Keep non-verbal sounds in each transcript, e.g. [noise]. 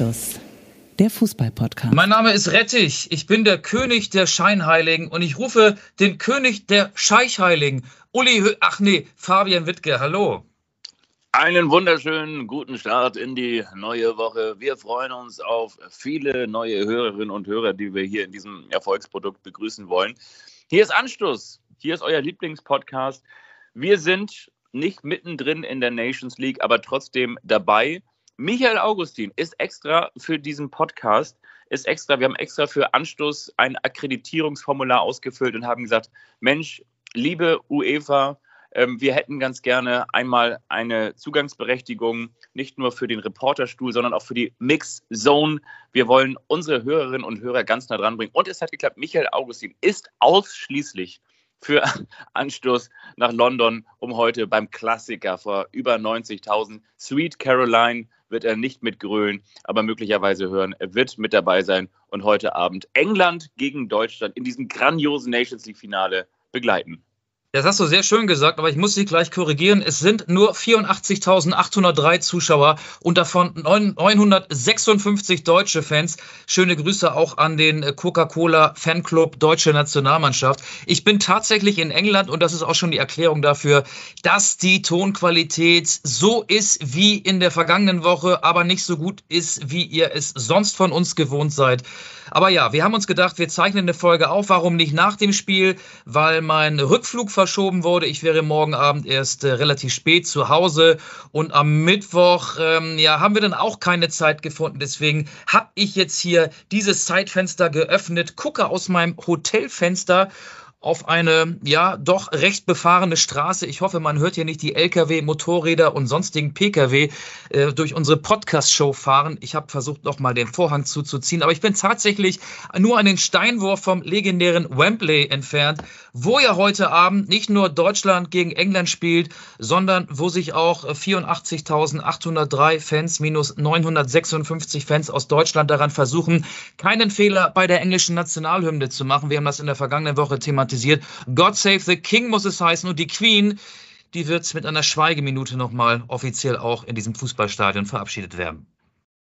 Anstoß, der Fußball-Podcast. Mein Name ist Rettich. Ich bin der König der Scheinheiligen und ich rufe den König der Scheichheiligen. Uli, Hö ach nee, Fabian Wittke, hallo. Einen wunderschönen guten Start in die neue Woche. Wir freuen uns auf viele neue Hörerinnen und Hörer, die wir hier in diesem Erfolgsprodukt begrüßen wollen. Hier ist Anstoß. Hier ist euer Lieblingspodcast. Wir sind nicht mittendrin in der Nations League, aber trotzdem dabei. Michael Augustin ist extra für diesen Podcast, ist extra, wir haben extra für Anstoß ein Akkreditierungsformular ausgefüllt und haben gesagt, Mensch, liebe UEFA, ähm, wir hätten ganz gerne einmal eine Zugangsberechtigung, nicht nur für den Reporterstuhl, sondern auch für die Mix Zone. Wir wollen unsere Hörerinnen und Hörer ganz nah dran bringen. Und es hat geklappt. Michael Augustin ist ausschließlich für [laughs] Anstoß nach London, um heute beim Klassiker vor über 90.000 Sweet Caroline wird er nicht mitgrölen, aber möglicherweise hören. Er wird mit dabei sein und heute Abend England gegen Deutschland in diesem grandiosen Nations League Finale begleiten. Das hast du sehr schön gesagt, aber ich muss dich gleich korrigieren. Es sind nur 84.803 Zuschauer und davon 956 deutsche Fans. Schöne Grüße auch an den Coca-Cola Fanclub Deutsche Nationalmannschaft. Ich bin tatsächlich in England und das ist auch schon die Erklärung dafür, dass die Tonqualität so ist wie in der vergangenen Woche, aber nicht so gut ist, wie ihr es sonst von uns gewohnt seid. Aber ja, wir haben uns gedacht, wir zeichnen eine Folge auf. Warum nicht nach dem Spiel? Weil mein Rückflug verschoben wurde. Ich wäre morgen Abend erst äh, relativ spät zu Hause und am Mittwoch ähm, ja, haben wir dann auch keine Zeit gefunden. Deswegen habe ich jetzt hier dieses Zeitfenster geöffnet, gucke aus meinem Hotelfenster auf eine ja doch recht befahrene Straße. Ich hoffe, man hört hier nicht die Lkw, Motorräder und sonstigen Pkw äh, durch unsere Podcast-Show fahren. Ich habe versucht, noch mal den Vorhang zuzuziehen, aber ich bin tatsächlich nur einen Steinwurf vom legendären Wembley entfernt, wo ja heute Abend nicht nur Deutschland gegen England spielt, sondern wo sich auch 84.803 Fans minus 956 Fans aus Deutschland daran versuchen, keinen Fehler bei der englischen Nationalhymne zu machen. Wir haben das in der vergangenen Woche thematisiert. God Save the King muss es heißen und die Queen, die wird mit einer Schweigeminute nochmal offiziell auch in diesem Fußballstadion verabschiedet werden.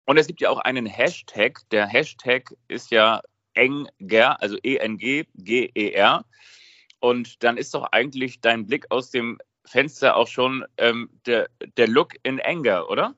Und es gibt ja auch einen Hashtag. Der Hashtag ist ja Enger, also E-N-G-G-E-R. Und dann ist doch eigentlich dein Blick aus dem Fenster auch schon ähm, der, der Look in Anger, oder?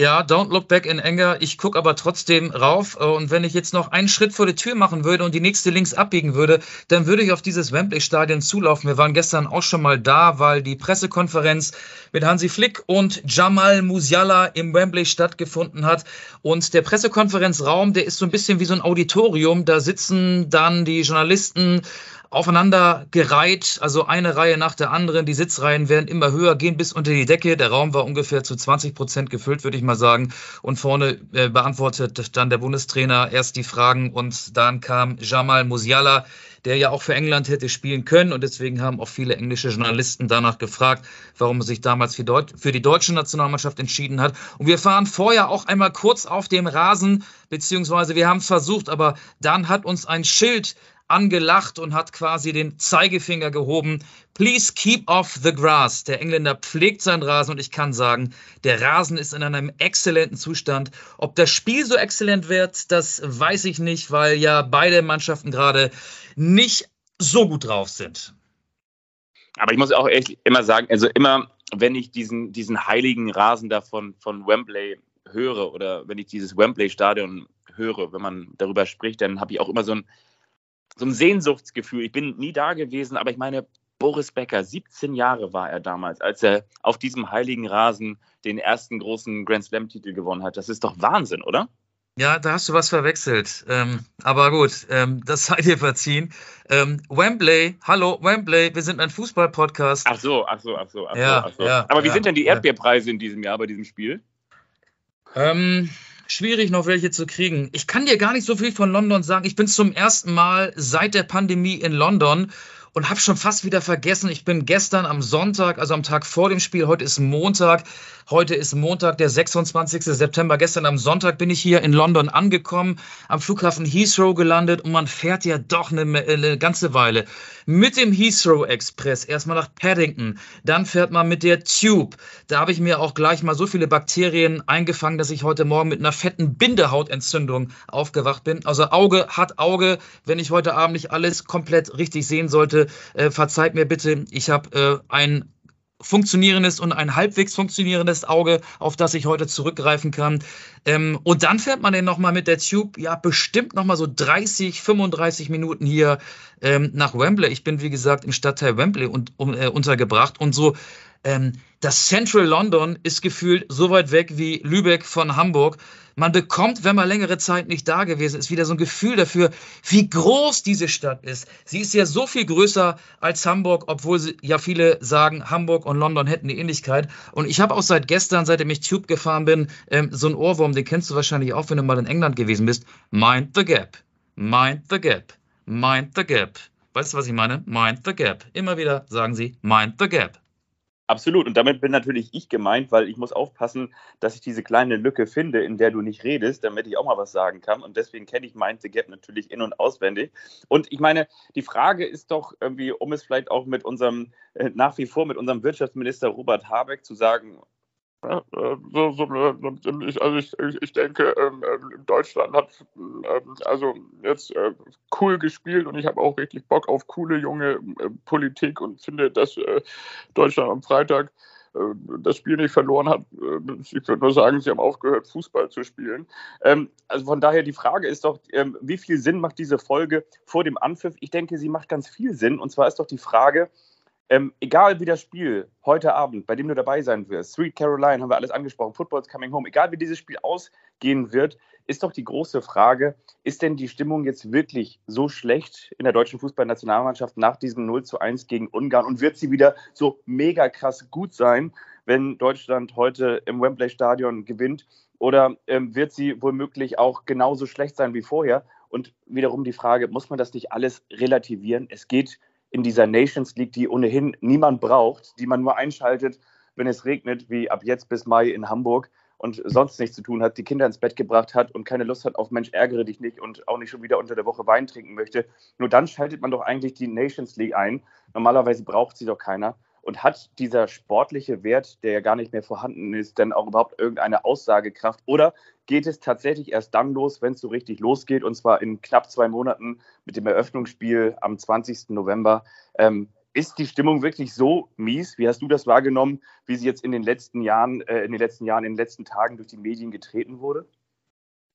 Ja, don't look back in anger. Ich gucke aber trotzdem rauf. Und wenn ich jetzt noch einen Schritt vor die Tür machen würde und die nächste links abbiegen würde, dann würde ich auf dieses Wembley-Stadion zulaufen. Wir waren gestern auch schon mal da, weil die Pressekonferenz mit Hansi Flick und Jamal Musiala im Wembley stattgefunden hat. Und der Pressekonferenzraum, der ist so ein bisschen wie so ein Auditorium. Da sitzen dann die Journalisten aufeinander gereiht, also eine Reihe nach der anderen. Die Sitzreihen werden immer höher, gehen bis unter die Decke. Der Raum war ungefähr zu 20 Prozent gefüllt, würde ich mal sagen. Und vorne äh, beantwortet dann der Bundestrainer erst die Fragen und dann kam Jamal Musiala, der ja auch für England hätte spielen können. Und deswegen haben auch viele englische Journalisten danach gefragt, warum er sich damals für, Deut für die deutsche Nationalmannschaft entschieden hat. Und wir fahren vorher auch einmal kurz auf dem Rasen, beziehungsweise wir haben es versucht, aber dann hat uns ein Schild angelacht und hat quasi den Zeigefinger gehoben. Please keep off the grass. Der Engländer pflegt seinen Rasen und ich kann sagen, der Rasen ist in einem exzellenten Zustand. Ob das Spiel so exzellent wird, das weiß ich nicht, weil ja beide Mannschaften gerade nicht so gut drauf sind. Aber ich muss auch echt immer sagen, also immer, wenn ich diesen, diesen heiligen Rasen da von, von Wembley höre oder wenn ich dieses Wembley-Stadion höre, wenn man darüber spricht, dann habe ich auch immer so ein so ein Sehnsuchtsgefühl. Ich bin nie da gewesen, aber ich meine, Boris Becker, 17 Jahre war er damals, als er auf diesem heiligen Rasen den ersten großen Grand Slam-Titel gewonnen hat. Das ist doch Wahnsinn, oder? Ja, da hast du was verwechselt. Ähm, aber gut, ähm, das sei dir verziehen. Ähm, Wembley, hallo Wembley, wir sind ein Fußball-Podcast. Ach so, ach so, ach so, ach so. Ja, ach so. Ja, aber wie ja, sind denn die Erdbeerpreise in diesem Jahr bei diesem Spiel? Ähm, schwierig, noch welche zu kriegen. Ich kann dir gar nicht so viel von London sagen. Ich bin zum ersten Mal seit der Pandemie in London und habe schon fast wieder vergessen. Ich bin gestern am Sonntag, also am Tag vor dem Spiel, heute ist Montag, Heute ist Montag, der 26. September. Gestern am Sonntag bin ich hier in London angekommen, am Flughafen Heathrow gelandet und man fährt ja doch eine, eine ganze Weile mit dem Heathrow Express erstmal nach Paddington. Dann fährt man mit der Tube. Da habe ich mir auch gleich mal so viele Bakterien eingefangen, dass ich heute Morgen mit einer fetten Bindehautentzündung aufgewacht bin. Also Auge hat Auge. Wenn ich heute Abend nicht alles komplett richtig sehen sollte, äh, verzeiht mir bitte. Ich habe äh, ein funktionierendes und ein halbwegs funktionierendes Auge, auf das ich heute zurückgreifen kann. Ähm, und dann fährt man dann nochmal mit der Tube, ja, bestimmt nochmal so 30, 35 Minuten hier ähm, nach Wembley. Ich bin, wie gesagt, im Stadtteil Wembley und, um, äh, untergebracht und so ähm, das Central London ist gefühlt so weit weg wie Lübeck von Hamburg. Man bekommt, wenn man längere Zeit nicht da gewesen ist, wieder so ein Gefühl dafür, wie groß diese Stadt ist. Sie ist ja so viel größer als Hamburg, obwohl ja viele sagen, Hamburg und London hätten eine Ähnlichkeit. Und ich habe auch seit gestern, seitdem ich Tube gefahren bin, ähm, so ein Ohrwurm, den kennst du wahrscheinlich auch, wenn du mal in England gewesen bist. Mind the gap. Mind the gap. Mind the gap. Weißt du, was ich meine? Mind the gap. Immer wieder sagen sie, mind the gap. Absolut. Und damit bin natürlich ich gemeint, weil ich muss aufpassen, dass ich diese kleine Lücke finde, in der du nicht redest, damit ich auch mal was sagen kann. Und deswegen kenne ich Mind the Gap natürlich in- und auswendig. Und ich meine, die Frage ist doch irgendwie, um es vielleicht auch mit unserem, äh, nach wie vor mit unserem Wirtschaftsminister Robert Habeck zu sagen, ja, äh, so, so, ich, also ich, ich denke, ähm, ähm, Deutschland hat ähm, also jetzt äh, cool gespielt und ich habe auch richtig Bock auf coole junge äh, Politik und finde, dass Deutschland am Freitag das Spiel nicht verloren hat. Ich würde nur sagen, sie haben aufgehört, Fußball zu spielen. Also von daher die Frage ist doch, wie viel Sinn macht diese Folge vor dem Anpfiff? Ich denke, sie macht ganz viel Sinn. Und zwar ist doch die Frage, ähm, egal wie das Spiel heute Abend, bei dem du dabei sein wirst, Sweet Caroline haben wir alles angesprochen, Football's Coming Home, egal wie dieses Spiel ausgehen wird, ist doch die große Frage, ist denn die Stimmung jetzt wirklich so schlecht in der deutschen Fußballnationalmannschaft nach diesem 0 zu 1 gegen Ungarn und wird sie wieder so mega krass gut sein, wenn Deutschland heute im Wembley Stadion gewinnt? Oder ähm, wird sie womöglich auch genauso schlecht sein wie vorher? Und wiederum die Frage, muss man das nicht alles relativieren? Es geht in dieser Nations League, die ohnehin niemand braucht, die man nur einschaltet, wenn es regnet, wie ab jetzt bis Mai in Hamburg und sonst nichts zu tun hat, die Kinder ins Bett gebracht hat und keine Lust hat auf Mensch, ärgere dich nicht und auch nicht schon wieder unter der Woche Wein trinken möchte. Nur dann schaltet man doch eigentlich die Nations League ein. Normalerweise braucht sie doch keiner. Und hat dieser sportliche Wert, der ja gar nicht mehr vorhanden ist, denn auch überhaupt irgendeine Aussagekraft? Oder geht es tatsächlich erst dann los, wenn es so richtig losgeht, und zwar in knapp zwei Monaten mit dem Eröffnungsspiel am 20. November? Ähm, ist die Stimmung wirklich so mies? Wie hast du das wahrgenommen, wie sie jetzt in den letzten Jahren, äh, in den letzten Jahren, in den letzten Tagen durch die Medien getreten wurde?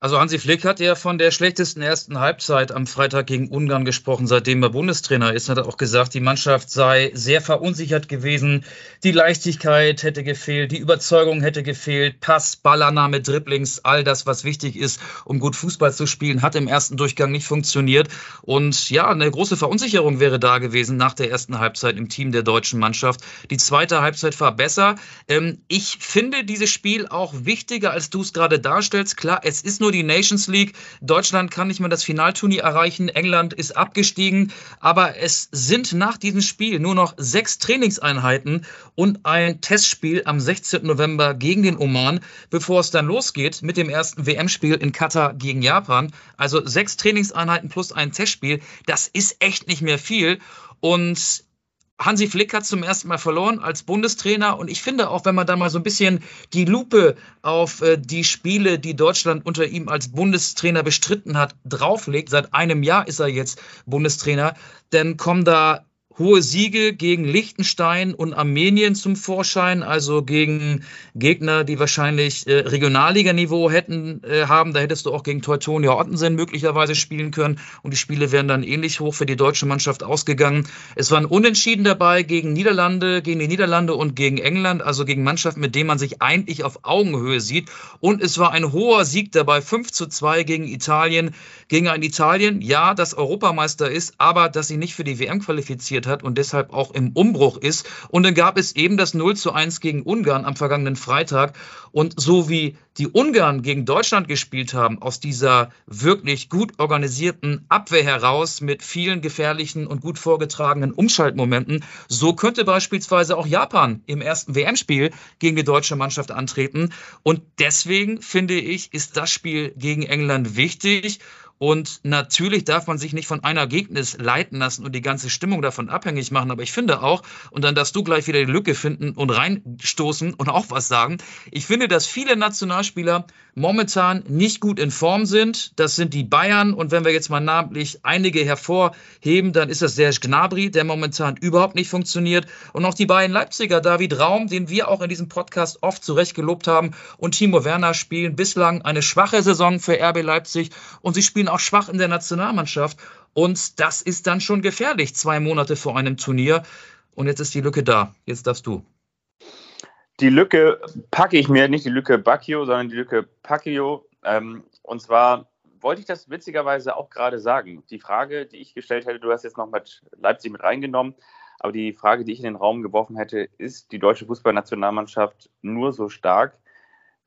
Also Hansi Flick hat ja von der schlechtesten ersten Halbzeit am Freitag gegen Ungarn gesprochen, seitdem er Bundestrainer ist. Hat er auch gesagt, die Mannschaft sei sehr verunsichert gewesen. Die Leichtigkeit hätte gefehlt, die Überzeugung hätte gefehlt, Pass, Ballannahme, Dribblings, all das, was wichtig ist, um gut Fußball zu spielen, hat im ersten Durchgang nicht funktioniert. Und ja, eine große Verunsicherung wäre da gewesen nach der ersten Halbzeit im Team der deutschen Mannschaft. Die zweite Halbzeit war besser. Ähm, ich finde dieses Spiel auch wichtiger, als du es gerade darstellst. Klar, es ist nur die Nations League. Deutschland kann nicht mehr das Finalturnier erreichen. England ist abgestiegen. Aber es sind nach diesem Spiel nur noch sechs Trainingseinheiten und ein Testspiel am 16. November gegen den Oman, bevor es dann losgeht mit dem ersten WM-Spiel in Katar gegen Japan. Also sechs Trainingseinheiten plus ein Testspiel. Das ist echt nicht mehr viel. Und Hansi Flick hat zum ersten Mal verloren als Bundestrainer. Und ich finde auch, wenn man da mal so ein bisschen die Lupe auf äh, die Spiele, die Deutschland unter ihm als Bundestrainer bestritten hat, drauflegt, seit einem Jahr ist er jetzt Bundestrainer, dann kommen da hohe Siege gegen Liechtenstein und Armenien zum Vorschein, also gegen Gegner, die wahrscheinlich äh, Regionalliganiveau hätten äh, haben. Da hättest du auch gegen Teutonia Ottensen möglicherweise spielen können und die Spiele wären dann ähnlich hoch für die deutsche Mannschaft ausgegangen. Es waren Unentschieden dabei gegen Niederlande, gegen die Niederlande und gegen England, also gegen Mannschaften, mit denen man sich eigentlich auf Augenhöhe sieht. Und es war ein hoher Sieg dabei, 5 zu 2 gegen Italien, gegen ein Italien, ja, das Europameister ist, aber das sich nicht für die WM qualifiziert gestellt hat und deshalb auch im Umbruch ist. Und dann gab es eben das 0 zu 1 gegen Ungarn am vergangenen Freitag. Und so wie die Ungarn gegen Deutschland gespielt haben, aus dieser wirklich gut organisierten Abwehr heraus mit vielen gefährlichen und gut vorgetragenen Umschaltmomenten, so könnte beispielsweise auch Japan im ersten WM-Spiel gegen die deutsche Mannschaft antreten. Und deswegen finde ich, ist das Spiel gegen England wichtig. Und natürlich darf man sich nicht von einer Ergebnis leiten lassen und die ganze Stimmung davon abhängig machen. Aber ich finde auch, und dann darfst du gleich wieder die Lücke finden und reinstoßen und auch was sagen. Ich finde, dass viele Nationalspieler momentan nicht gut in Form sind. Das sind die Bayern. Und wenn wir jetzt mal namentlich einige hervorheben, dann ist das Serge Gnabry, der momentan überhaupt nicht funktioniert. Und auch die beiden Leipziger, David Raum, den wir auch in diesem Podcast oft zurecht gelobt haben, und Timo Werner spielen bislang eine schwache Saison für RB Leipzig. Und sie spielen auch schwach in der Nationalmannschaft. Und das ist dann schon gefährlich, zwei Monate vor einem Turnier. Und jetzt ist die Lücke da. Jetzt darfst du. Die Lücke packe ich mir, nicht die Lücke Bacchio, sondern die Lücke Pacchio. Ähm, und zwar wollte ich das witzigerweise auch gerade sagen. Die Frage, die ich gestellt hätte, du hast jetzt noch mit Leipzig mit reingenommen, aber die Frage, die ich in den Raum geworfen hätte, ist die deutsche Fußballnationalmannschaft nur so stark,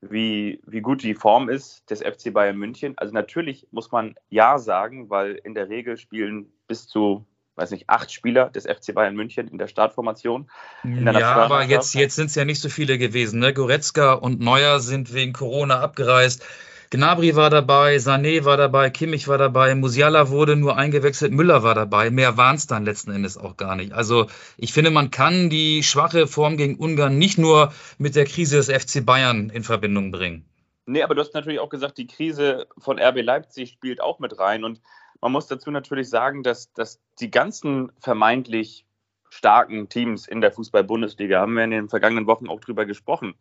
wie, wie gut die Form ist des FC Bayern München. Also natürlich muss man Ja sagen, weil in der Regel spielen bis zu, weiß nicht, acht Spieler des FC Bayern München in der Startformation. In der ja, aber jetzt, jetzt sind es ja nicht so viele gewesen. Ne? Goretzka und Neuer sind wegen Corona abgereist. Gnabry war dabei, Sané war dabei, Kimmich war dabei, Musiala wurde nur eingewechselt, Müller war dabei. Mehr waren es dann letzten Endes auch gar nicht. Also ich finde, man kann die schwache Form gegen Ungarn nicht nur mit der Krise des FC Bayern in Verbindung bringen. Nee, aber du hast natürlich auch gesagt, die Krise von RB Leipzig spielt auch mit rein. Und man muss dazu natürlich sagen, dass, dass die ganzen vermeintlich starken Teams in der Fußball-Bundesliga, haben wir in den vergangenen Wochen auch drüber gesprochen,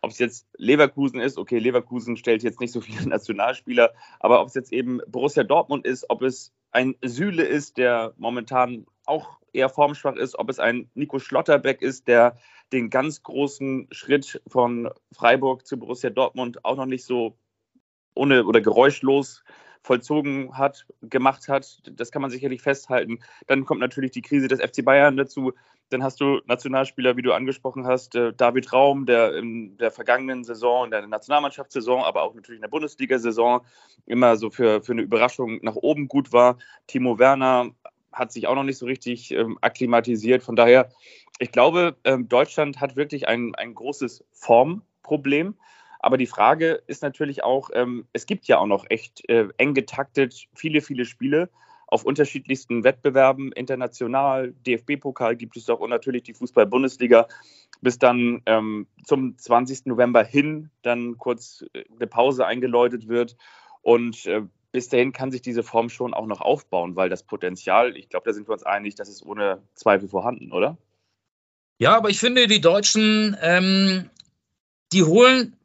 ob es jetzt Leverkusen ist, okay, Leverkusen stellt jetzt nicht so viele [laughs] Nationalspieler, aber ob es jetzt eben Borussia Dortmund ist, ob es ein Süle ist, der momentan auch eher formschwach ist, ob es ein Nico Schlotterbeck ist, der den ganz großen Schritt von Freiburg zu Borussia Dortmund auch noch nicht so ohne oder geräuschlos vollzogen hat, gemacht hat. Das kann man sicherlich festhalten. Dann kommt natürlich die Krise des FC Bayern dazu. Dann hast du Nationalspieler, wie du angesprochen hast, äh, David Raum, der in der vergangenen Saison, in der Nationalmannschaftssaison, aber auch natürlich in der Bundesliga-Saison immer so für, für eine Überraschung nach oben gut war. Timo Werner hat sich auch noch nicht so richtig ähm, akklimatisiert. Von daher, ich glaube, ähm, Deutschland hat wirklich ein, ein großes Formproblem. Aber die Frage ist natürlich auch, ähm, es gibt ja auch noch echt äh, eng getaktet viele, viele Spiele auf unterschiedlichsten Wettbewerben, international, DFB-Pokal gibt es doch und natürlich die Fußball-Bundesliga, bis dann ähm, zum 20. November hin dann kurz äh, eine Pause eingeläutet wird. Und äh, bis dahin kann sich diese Form schon auch noch aufbauen, weil das Potenzial, ich glaube, da sind wir uns einig, das ist ohne Zweifel vorhanden, oder? Ja, aber ich finde, die Deutschen, ähm, die holen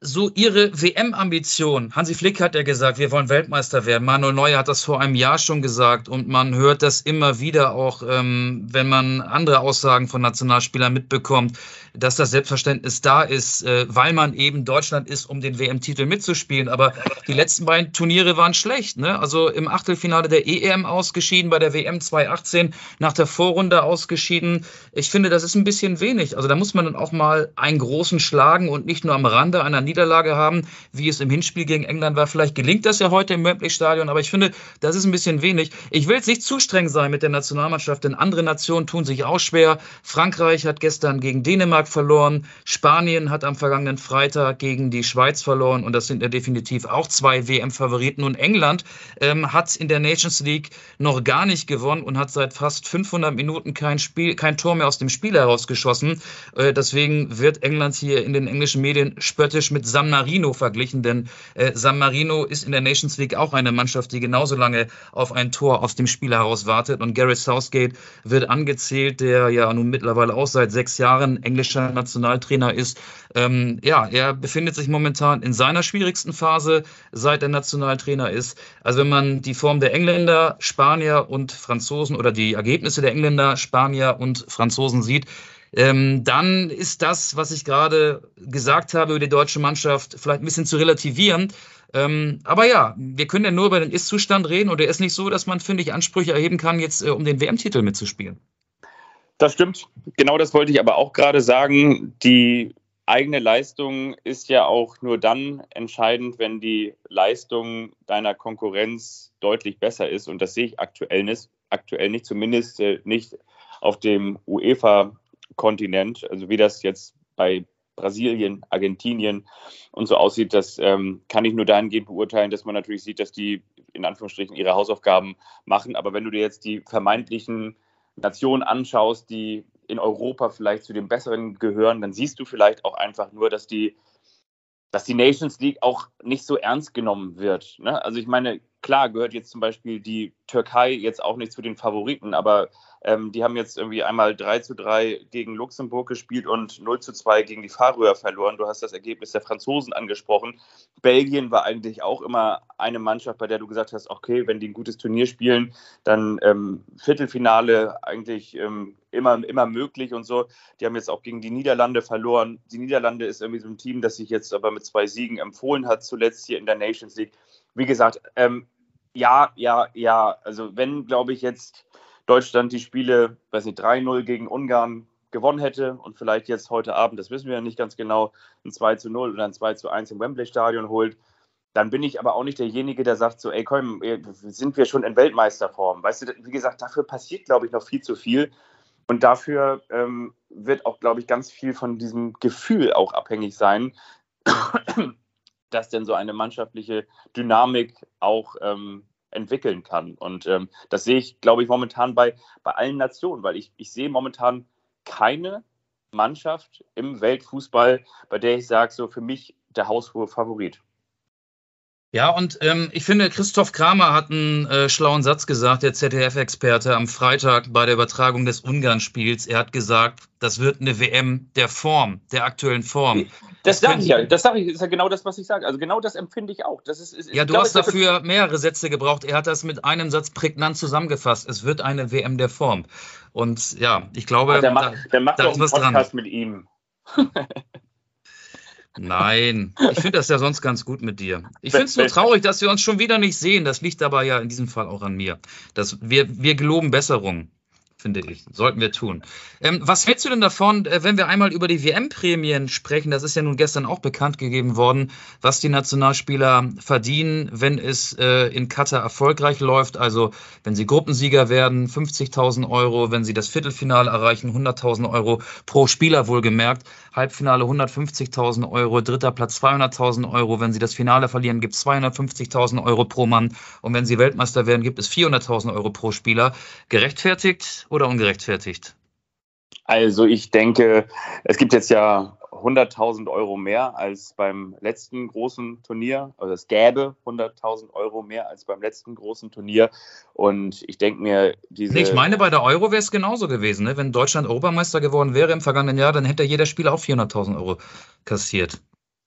so ihre WM-Ambition. Hansi Flick hat ja gesagt, wir wollen Weltmeister werden. Manuel Neuer hat das vor einem Jahr schon gesagt und man hört das immer wieder auch, ähm, wenn man andere Aussagen von Nationalspielern mitbekommt, dass das Selbstverständnis da ist, äh, weil man eben Deutschland ist, um den WM-Titel mitzuspielen. Aber die letzten beiden Turniere waren schlecht. Ne? Also im Achtelfinale der EM ausgeschieden, bei der WM 2018 nach der Vorrunde ausgeschieden. Ich finde, das ist ein bisschen wenig. Also da muss man dann auch mal einen großen schlagen und nicht nur am Rande einer Niederlage haben, wie es im Hinspiel gegen England war. Vielleicht gelingt das ja heute im Wembley-Stadion, aber ich finde, das ist ein bisschen wenig. Ich will jetzt nicht zu streng sein mit der Nationalmannschaft, denn andere Nationen tun sich auch schwer. Frankreich hat gestern gegen Dänemark verloren. Spanien hat am vergangenen Freitag gegen die Schweiz verloren und das sind ja definitiv auch zwei WM-Favoriten. Und England ähm, hat in der Nations League noch gar nicht gewonnen und hat seit fast 500 Minuten kein Spiel, kein Tor mehr aus dem Spiel herausgeschossen. Äh, deswegen wird England hier in den englischen Medien spöttisch mit mit San Marino verglichen, denn äh, San Marino ist in der Nations League auch eine Mannschaft, die genauso lange auf ein Tor aus dem Spiel heraus wartet. Und Gareth Southgate wird angezählt, der ja nun mittlerweile auch seit sechs Jahren englischer Nationaltrainer ist. Ähm, ja, er befindet sich momentan in seiner schwierigsten Phase, seit er Nationaltrainer ist. Also wenn man die Form der Engländer, Spanier und Franzosen oder die Ergebnisse der Engländer, Spanier und Franzosen sieht, ähm, dann ist das, was ich gerade gesagt habe über die deutsche Mannschaft, vielleicht ein bisschen zu relativieren. Ähm, aber ja, wir können ja nur über den Ist-Zustand reden und er ist nicht so, dass man, finde ich, Ansprüche erheben kann, jetzt äh, um den WM-Titel mitzuspielen. Das stimmt. Genau das wollte ich aber auch gerade sagen. Die eigene Leistung ist ja auch nur dann entscheidend, wenn die Leistung deiner Konkurrenz deutlich besser ist. Und das sehe ich aktuell nicht, aktuell nicht zumindest äh, nicht auf dem UEFA-Kontinent. Also wie das jetzt bei Brasilien, Argentinien und so aussieht, das ähm, kann ich nur dahingehend beurteilen, dass man natürlich sieht, dass die in Anführungsstrichen ihre Hausaufgaben machen. Aber wenn du dir jetzt die vermeintlichen Nationen anschaust, die in Europa vielleicht zu den Besseren gehören, dann siehst du vielleicht auch einfach nur, dass die, dass die Nations League auch nicht so ernst genommen wird. Ne? Also ich meine, klar gehört jetzt zum Beispiel die Türkei jetzt auch nicht zu den Favoriten, aber ähm, die haben jetzt irgendwie einmal 3 zu 3 gegen Luxemburg gespielt und 0 zu 2 gegen die Färöer verloren. Du hast das Ergebnis der Franzosen angesprochen. Belgien war eigentlich auch immer eine Mannschaft, bei der du gesagt hast, okay, wenn die ein gutes Turnier spielen, dann ähm, Viertelfinale eigentlich ähm, immer, immer möglich und so. Die haben jetzt auch gegen die Niederlande verloren. Die Niederlande ist irgendwie so ein Team, das sich jetzt aber mit zwei Siegen empfohlen hat, zuletzt hier in der Nations League. Wie gesagt, ähm, ja, ja, ja. Also wenn, glaube ich, jetzt Deutschland die Spiele, weiß nicht, 3-0 gegen Ungarn gewonnen hätte und vielleicht jetzt heute Abend, das wissen wir ja nicht ganz genau, ein 2 zu 0 oder ein 2 zu 1 im Wembley-Stadion holt, dann bin ich aber auch nicht derjenige, der sagt so, ey komm, sind wir schon in Weltmeisterform. Weißt du, wie gesagt, dafür passiert, glaube ich, noch viel zu viel. Und dafür ähm, wird auch, glaube ich, ganz viel von diesem Gefühl auch abhängig sein, [coughs] dass denn so eine mannschaftliche Dynamik auch ähm, entwickeln kann. Und ähm, das sehe ich, glaube ich, momentan bei, bei allen Nationen, weil ich, ich sehe momentan keine Mannschaft im Weltfußball, bei der ich sage, so für mich der haushohe Favorit. Ja, und ähm, ich finde, Christoph Kramer hat einen äh, schlauen Satz gesagt, der ZDF-Experte, am Freitag bei der Übertragung des Ungarn-Spiels. Er hat gesagt, das wird eine WM der Form, der aktuellen Form. Das, das sage ich ja. Das sage ich, ist ja genau das, was ich sage. Also genau das empfinde ich auch. Das ist, ist ja, du glaube, hast dafür mehrere Sätze gebraucht. Er hat das mit einem Satz prägnant zusammengefasst. Es wird eine WM der Form. Und ja, ich glaube, ja, der macht, der macht da ist was dran. mit ihm. [laughs] Nein, ich finde das ja sonst ganz gut mit dir. Ich finde es nur traurig, dass wir uns schon wieder nicht sehen. Das liegt aber ja in diesem Fall auch an mir. Das, wir, wir geloben Besserung finde ich. Sollten wir tun. Ähm, was hältst du denn davon, äh, wenn wir einmal über die WM-Prämien sprechen? Das ist ja nun gestern auch bekannt gegeben worden, was die Nationalspieler verdienen, wenn es äh, in Katar erfolgreich läuft. Also wenn sie Gruppensieger werden, 50.000 Euro, wenn sie das Viertelfinale erreichen, 100.000 Euro pro Spieler wohlgemerkt. Halbfinale 150.000 Euro, dritter Platz 200.000 Euro. Wenn sie das Finale verlieren, gibt es 250.000 Euro pro Mann. Und wenn sie Weltmeister werden, gibt es 400.000 Euro pro Spieler. Gerechtfertigt oder ungerechtfertigt? Also ich denke, es gibt jetzt ja 100.000 Euro mehr als beim letzten großen Turnier. Also es gäbe 100.000 Euro mehr als beim letzten großen Turnier. Und ich denke mir, diese. Ich meine, bei der Euro wäre es genauso gewesen. Ne? Wenn Deutschland Europameister geworden wäre im vergangenen Jahr, dann hätte jeder Spieler auch 400.000 Euro kassiert.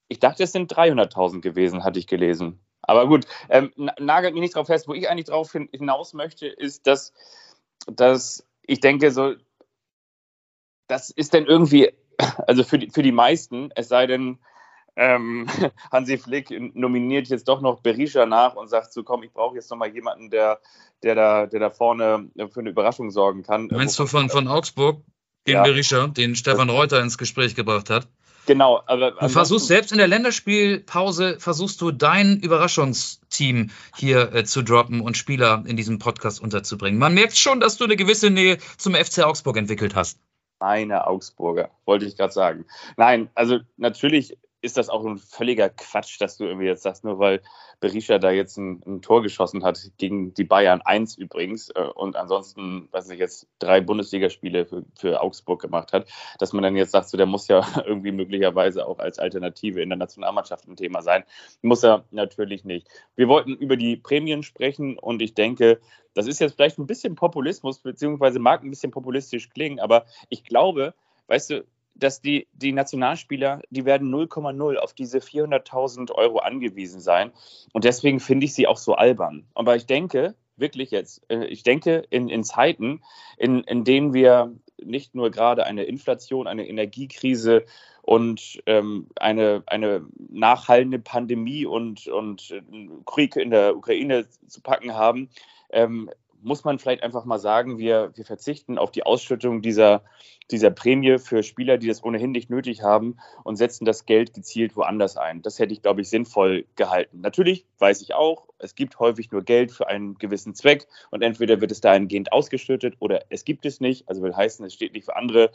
Ich dachte, es sind 300.000 gewesen, hatte ich gelesen. Aber gut, ähm, nagelt mich nicht drauf fest. Wo ich eigentlich drauf hinaus möchte, ist, dass, dass ich denke, so, das ist dann irgendwie, also für die, für die meisten, es sei denn, ähm, [laughs] Hansi Flick nominiert jetzt doch noch Berisha nach und sagt so, komm, ich brauche jetzt nochmal jemanden, der, der, da, der da vorne für eine Überraschung sorgen kann. Meinst du von, von Augsburg, den ja. Berisha, den Stefan Reuter ins Gespräch gebracht hat? Genau, aber. Du versuchst selbst in der Länderspielpause, versuchst du dein Überraschungsteam hier äh, zu droppen und Spieler in diesem Podcast unterzubringen. Man merkt schon, dass du eine gewisse Nähe zum FC Augsburg entwickelt hast. Meine Augsburger, wollte ich gerade sagen. Nein, also natürlich ist das auch ein völliger Quatsch, dass du irgendwie jetzt sagst, nur weil Berisha da jetzt ein, ein Tor geschossen hat gegen die Bayern 1 übrigens äh, und ansonsten, weiß ich jetzt, drei Bundesligaspiele für, für Augsburg gemacht hat, dass man dann jetzt sagt, so, der muss ja [laughs] irgendwie möglicherweise auch als Alternative in der Nationalmannschaft ein Thema sein. Muss er natürlich nicht. Wir wollten über die Prämien sprechen und ich denke, das ist jetzt vielleicht ein bisschen Populismus, beziehungsweise mag ein bisschen populistisch klingen, aber ich glaube, weißt du, dass die, die Nationalspieler, die werden 0,0 auf diese 400.000 Euro angewiesen sein. Und deswegen finde ich sie auch so albern. Aber ich denke, wirklich jetzt, äh, ich denke, in, in Zeiten, in, in denen wir nicht nur gerade eine Inflation, eine Energiekrise und ähm, eine, eine nachhallende Pandemie und, und Krieg in der Ukraine zu packen haben, ähm, muss man vielleicht einfach mal sagen, wir, wir verzichten auf die Ausschüttung dieser, dieser Prämie für Spieler, die das ohnehin nicht nötig haben und setzen das Geld gezielt woanders ein. Das hätte ich, glaube ich, sinnvoll gehalten. Natürlich weiß ich auch, es gibt häufig nur Geld für einen gewissen Zweck und entweder wird es dahingehend ausgeschüttet oder es gibt es nicht. Also will heißen, es steht nicht für andere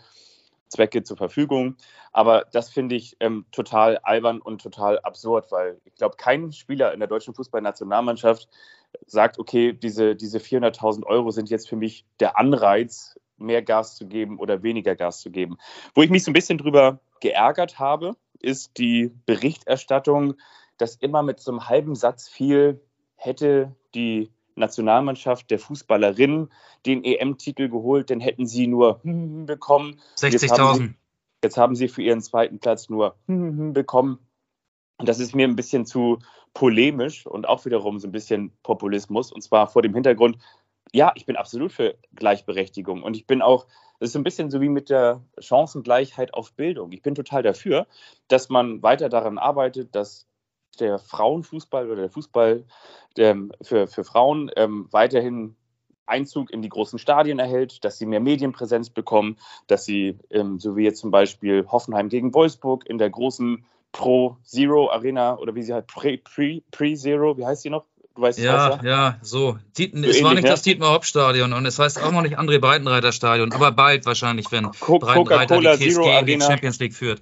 Zwecke zur Verfügung. Aber das finde ich ähm, total albern und total absurd, weil ich glaube, kein Spieler in der deutschen Fußballnationalmannschaft sagt, okay, diese, diese 400.000 Euro sind jetzt für mich der Anreiz, mehr Gas zu geben oder weniger Gas zu geben. Wo ich mich so ein bisschen drüber geärgert habe, ist die Berichterstattung, dass immer mit so einem halben Satz viel hätte die Nationalmannschaft der Fußballerinnen den EM-Titel geholt, dann hätten sie nur [laughs] bekommen. 60.000. Jetzt haben sie für ihren zweiten Platz nur [laughs] bekommen. Und das ist mir ein bisschen zu polemisch und auch wiederum so ein bisschen Populismus. Und zwar vor dem Hintergrund, ja, ich bin absolut für Gleichberechtigung. Und ich bin auch, das ist so ein bisschen so wie mit der Chancengleichheit auf Bildung. Ich bin total dafür, dass man weiter daran arbeitet, dass der Frauenfußball oder der Fußball der, für, für Frauen ähm, weiterhin Einzug in die großen Stadien erhält, dass sie mehr Medienpräsenz bekommen, dass sie, ähm, so wie jetzt zum Beispiel Hoffenheim gegen Wolfsburg in der großen Pro Zero Arena oder wie sie halt Pre, Pre, wie heißt sie noch? Du weißt ja, ja, so. Diet, so es war nicht ne? das Dietmar Hauptstadion und es heißt auch noch nicht André Breitenreiter Stadion, aber bald wahrscheinlich, wenn Breitenreiter die KSG Zero in die Champions League führt.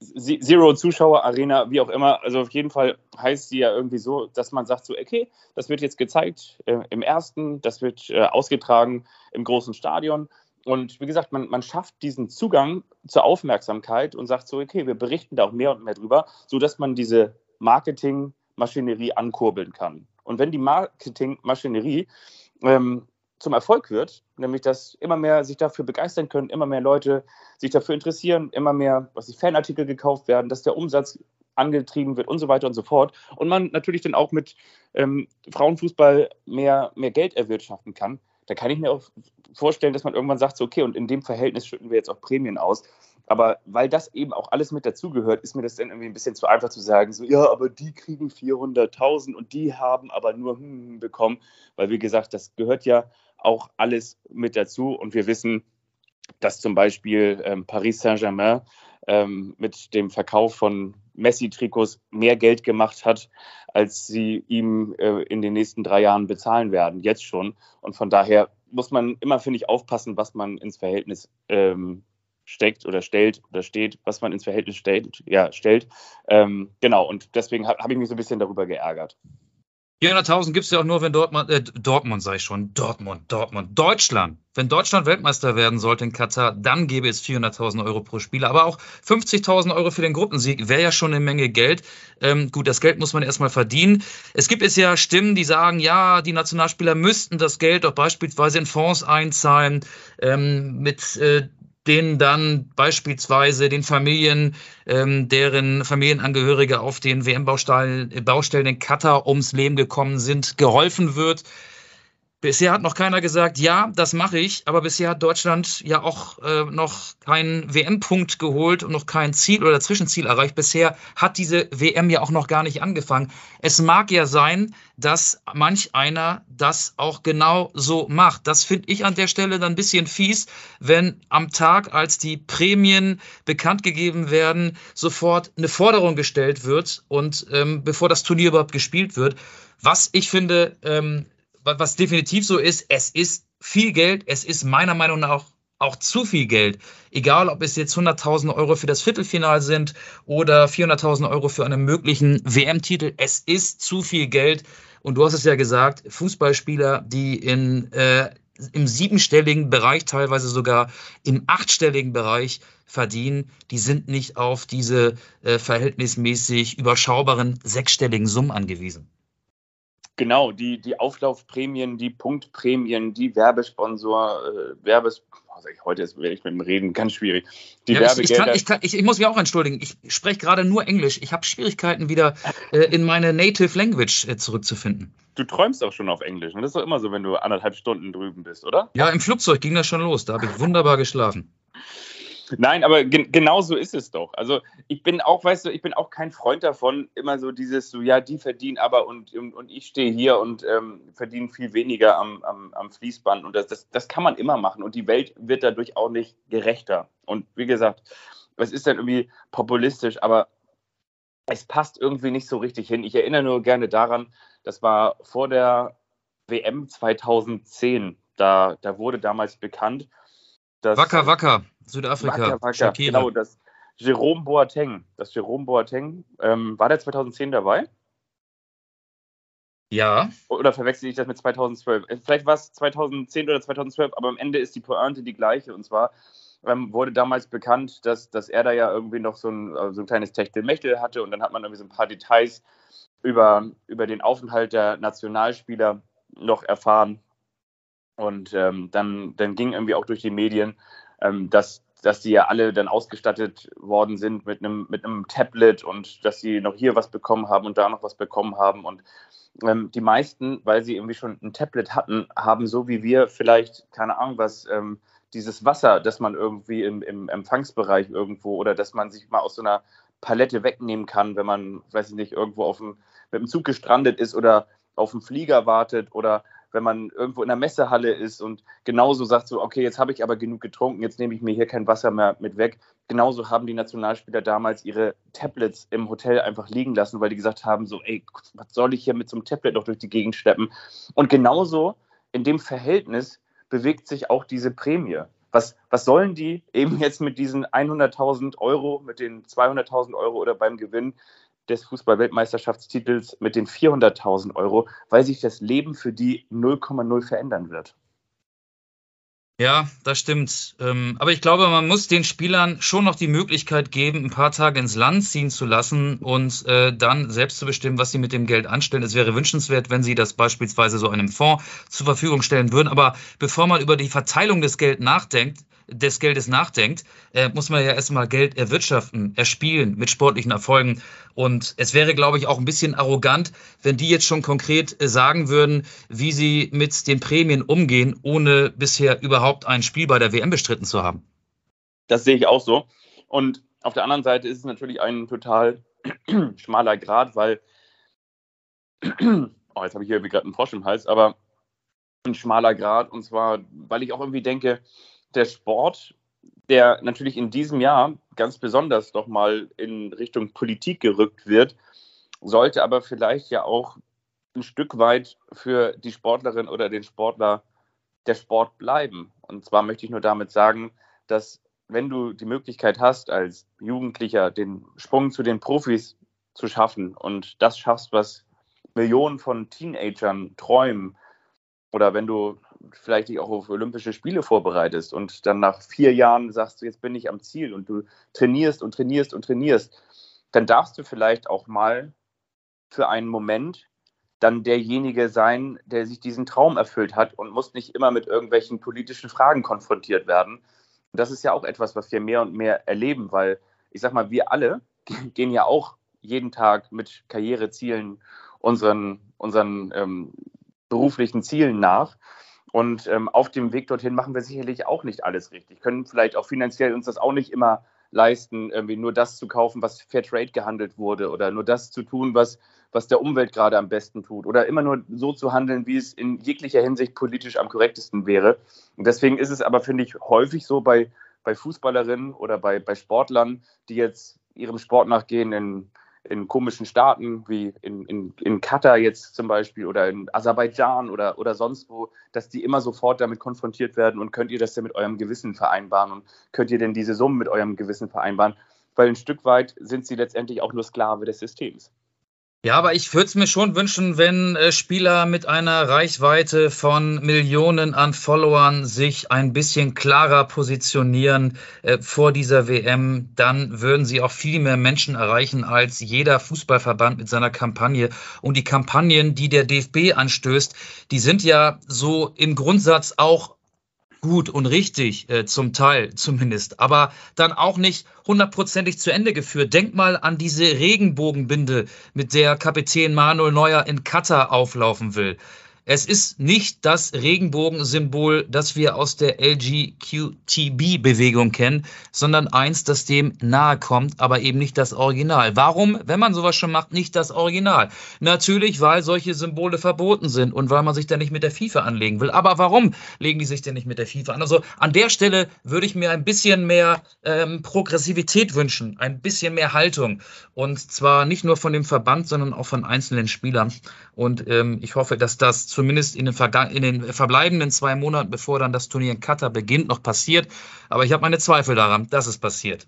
Zero Zuschauer Arena, wie auch immer. Also auf jeden Fall heißt sie ja irgendwie so, dass man sagt so, okay, das wird jetzt gezeigt äh, im ersten, das wird äh, ausgetragen im großen Stadion. Und wie gesagt, man, man schafft diesen Zugang zur Aufmerksamkeit und sagt so, okay, wir berichten da auch mehr und mehr drüber, sodass man diese Marketingmaschinerie ankurbeln kann. Und wenn die Marketingmaschinerie ähm, zum Erfolg wird, nämlich dass immer mehr sich dafür begeistern können, immer mehr Leute sich dafür interessieren, immer mehr, was die Fanartikel gekauft werden, dass der Umsatz angetrieben wird und so weiter und so fort. Und man natürlich dann auch mit ähm, Frauenfußball mehr, mehr Geld erwirtschaften kann. Da kann ich mir auch vorstellen, dass man irgendwann sagt, so, okay, und in dem Verhältnis schütten wir jetzt auch Prämien aus. Aber weil das eben auch alles mit dazugehört, ist mir das dann irgendwie ein bisschen zu einfach zu sagen, so, ja, aber die kriegen 400.000 und die haben aber nur hm, bekommen. Weil, wie gesagt, das gehört ja auch alles mit dazu. Und wir wissen, dass zum Beispiel ähm, Paris Saint-Germain ähm, mit dem Verkauf von Messi-Trikots mehr Geld gemacht hat, als sie ihm äh, in den nächsten drei Jahren bezahlen werden, jetzt schon. Und von daher muss man immer, finde ich, aufpassen, was man ins Verhältnis ähm, steckt oder stellt oder steht, was man ins Verhältnis stellt. Ja, stellt. Ähm, genau, und deswegen habe hab ich mich so ein bisschen darüber geärgert. 400.000 gibt es ja auch nur, wenn Dortmund, äh, Dortmund sei schon, Dortmund, Dortmund, Deutschland. Wenn Deutschland Weltmeister werden sollte in Katar, dann gäbe es 400.000 Euro pro Spieler. Aber auch 50.000 Euro für den Gruppensieg wäre ja schon eine Menge Geld. Ähm, gut, das Geld muss man erstmal verdienen. Es gibt es ja Stimmen, die sagen, ja, die Nationalspieler müssten das Geld doch beispielsweise in Fonds einzahlen, ähm, mit äh, denen dann beispielsweise den Familien, ähm, deren Familienangehörige auf den WM-Baustellen Baustellen in Katar ums Leben gekommen sind, geholfen wird. Bisher hat noch keiner gesagt, ja, das mache ich, aber bisher hat Deutschland ja auch äh, noch keinen WM-Punkt geholt und noch kein Ziel oder Zwischenziel erreicht. Bisher hat diese WM ja auch noch gar nicht angefangen. Es mag ja sein, dass manch einer das auch genau so macht. Das finde ich an der Stelle dann ein bisschen fies, wenn am Tag, als die Prämien bekannt gegeben werden, sofort eine Forderung gestellt wird und ähm, bevor das Turnier überhaupt gespielt wird. Was ich finde, ähm, was definitiv so ist, es ist viel Geld, es ist meiner Meinung nach auch zu viel Geld. Egal, ob es jetzt 100.000 Euro für das Viertelfinal sind oder 400.000 Euro für einen möglichen WM-Titel. Es ist zu viel Geld. Und du hast es ja gesagt, Fußballspieler, die in, äh, im siebenstelligen Bereich, teilweise sogar im achtstelligen Bereich verdienen, die sind nicht auf diese äh, verhältnismäßig überschaubaren sechsstelligen Summen angewiesen. Genau, die, die Auflaufprämien, die Punktprämien, die Werbesponsor, äh, Werbes, ich, heute ist ich mit dem Reden ganz schwierig. Die ja, Werbegelder. Ich, kann, ich, ich, ich, muss mich auch entschuldigen. Ich spreche gerade nur Englisch. Ich habe Schwierigkeiten, wieder äh, in meine Native Language äh, zurückzufinden. Du träumst auch schon auf Englisch. Ne? Das ist doch immer so, wenn du anderthalb Stunden drüben bist, oder? Ja, im Flugzeug ging das schon los. Da habe ich wunderbar geschlafen. Nein, aber ge genau so ist es doch. Also ich bin auch, weißt du, ich bin auch kein Freund davon, immer so dieses, so ja, die verdienen aber und, und, und ich stehe hier und ähm, verdiene viel weniger am, am, am Fließband. Und das, das, das kann man immer machen. Und die Welt wird dadurch auch nicht gerechter. Und wie gesagt, es ist dann irgendwie populistisch, aber es passt irgendwie nicht so richtig hin. Ich erinnere nur gerne daran, das war vor der WM 2010. Da, da wurde damals bekannt, dass. Wacker, Wacker, Südafrika. Wacker, Wacker, genau, das Jerome Boateng. Das Jerome Boateng, ähm, war der 2010 dabei? Ja. Oder verwechsel ich das mit 2012? Äh, vielleicht war es 2010 oder 2012, aber am Ende ist die Pointe die gleiche. Und zwar ähm, wurde damals bekannt, dass, dass er da ja irgendwie noch so ein, äh, so ein kleines Techtelmechtel hatte und dann hat man irgendwie so ein paar Details über, über den Aufenthalt der Nationalspieler noch erfahren. Und ähm, dann, dann ging irgendwie auch durch die Medien, ähm, dass, dass die ja alle dann ausgestattet worden sind mit einem, mit einem Tablet und dass sie noch hier was bekommen haben und da noch was bekommen haben. Und ähm, die meisten, weil sie irgendwie schon ein Tablet hatten, haben so wie wir vielleicht, keine Ahnung was, ähm, dieses Wasser, das man irgendwie im, im Empfangsbereich irgendwo oder dass man sich mal aus so einer Palette wegnehmen kann, wenn man, weiß ich nicht, irgendwo auf dem, mit dem Zug gestrandet ist oder auf dem Flieger wartet oder wenn man irgendwo in der Messehalle ist und genauso sagt so, okay, jetzt habe ich aber genug getrunken, jetzt nehme ich mir hier kein Wasser mehr mit weg. Genauso haben die Nationalspieler damals ihre Tablets im Hotel einfach liegen lassen, weil die gesagt haben so, ey, was soll ich hier mit so einem Tablet noch durch die Gegend schleppen? Und genauso in dem Verhältnis bewegt sich auch diese Prämie. Was, was sollen die eben jetzt mit diesen 100.000 Euro, mit den 200.000 Euro oder beim Gewinn des Fußball-Weltmeisterschaftstitels mit den 400.000 Euro, weil sich das Leben für die 0,0 verändern wird? Ja, das stimmt. Ähm, aber ich glaube, man muss den Spielern schon noch die Möglichkeit geben, ein paar Tage ins Land ziehen zu lassen und äh, dann selbst zu bestimmen, was sie mit dem Geld anstellen. Es wäre wünschenswert, wenn sie das beispielsweise so einem Fonds zur Verfügung stellen würden. Aber bevor man über die Verteilung des Geldes nachdenkt, des Geldes nachdenkt, äh, muss man ja erstmal Geld erwirtschaften, erspielen mit sportlichen Erfolgen. Und es wäre, glaube ich, auch ein bisschen arrogant, wenn die jetzt schon konkret äh, sagen würden, wie sie mit den Prämien umgehen, ohne bisher überhaupt ein Spiel bei der WM bestritten zu haben. Das sehe ich auch so. Und auf der anderen Seite ist es natürlich ein total [clears throat] schmaler Grad, weil, [clears throat] oh, jetzt habe ich hier gerade einen Frosch im Hals, aber ein schmaler Grad. Und zwar, weil ich auch irgendwie denke, der Sport, der natürlich in diesem Jahr ganz besonders doch mal in Richtung Politik gerückt wird, sollte aber vielleicht ja auch ein Stück weit für die Sportlerin oder den Sportler der Sport bleiben. Und zwar möchte ich nur damit sagen, dass wenn du die Möglichkeit hast, als Jugendlicher den Sprung zu den Profis zu schaffen und das schaffst, was Millionen von Teenagern träumen, oder wenn du vielleicht dich auch auf Olympische Spiele vorbereitest und dann nach vier Jahren sagst du, jetzt bin ich am Ziel und du trainierst und trainierst und trainierst, dann darfst du vielleicht auch mal für einen Moment dann derjenige sein, der sich diesen Traum erfüllt hat und muss nicht immer mit irgendwelchen politischen Fragen konfrontiert werden. Und das ist ja auch etwas, was wir mehr und mehr erleben, weil ich sag mal, wir alle [laughs] gehen ja auch jeden Tag mit Karrierezielen unseren, unseren ähm, beruflichen Zielen nach. Und ähm, auf dem Weg dorthin machen wir sicherlich auch nicht alles richtig. Können vielleicht auch finanziell uns das auch nicht immer leisten, irgendwie nur das zu kaufen, was Fair Trade gehandelt wurde oder nur das zu tun, was, was der Umwelt gerade am besten tut oder immer nur so zu handeln, wie es in jeglicher Hinsicht politisch am korrektesten wäre. Und deswegen ist es aber, finde ich, häufig so bei, bei Fußballerinnen oder bei, bei Sportlern, die jetzt ihrem Sport nachgehen in in komischen Staaten wie in, in, in Katar jetzt zum Beispiel oder in Aserbaidschan oder, oder sonst wo, dass die immer sofort damit konfrontiert werden und könnt ihr das denn mit eurem Gewissen vereinbaren und könnt ihr denn diese Summen mit eurem Gewissen vereinbaren? Weil ein Stück weit sind sie letztendlich auch nur Sklave des Systems. Ja, aber ich würde es mir schon wünschen, wenn äh, Spieler mit einer Reichweite von Millionen an Followern sich ein bisschen klarer positionieren äh, vor dieser WM. Dann würden sie auch viel mehr Menschen erreichen als jeder Fußballverband mit seiner Kampagne. Und die Kampagnen, die der DFB anstößt, die sind ja so im Grundsatz auch gut und richtig, äh, zum Teil zumindest, aber dann auch nicht hundertprozentig zu Ende geführt. Denk mal an diese Regenbogenbinde, mit der Kapitän Manuel Neuer in Katar auflaufen will. Es ist nicht das Regenbogensymbol, das wir aus der LGQTB-Bewegung kennen, sondern eins, das dem nahe kommt, aber eben nicht das Original. Warum, wenn man sowas schon macht, nicht das Original? Natürlich, weil solche Symbole verboten sind und weil man sich da nicht mit der FIFA anlegen will. Aber warum legen die sich denn nicht mit der FIFA an? Also an der Stelle würde ich mir ein bisschen mehr ähm, Progressivität wünschen, ein bisschen mehr Haltung. Und zwar nicht nur von dem Verband, sondern auch von einzelnen Spielern. Und ähm, ich hoffe, dass das zumindest in den, in den, verbleibenden zwei Monaten, bevor dann das Turnier in Katar beginnt, noch passiert. Aber ich habe meine Zweifel daran, dass es passiert.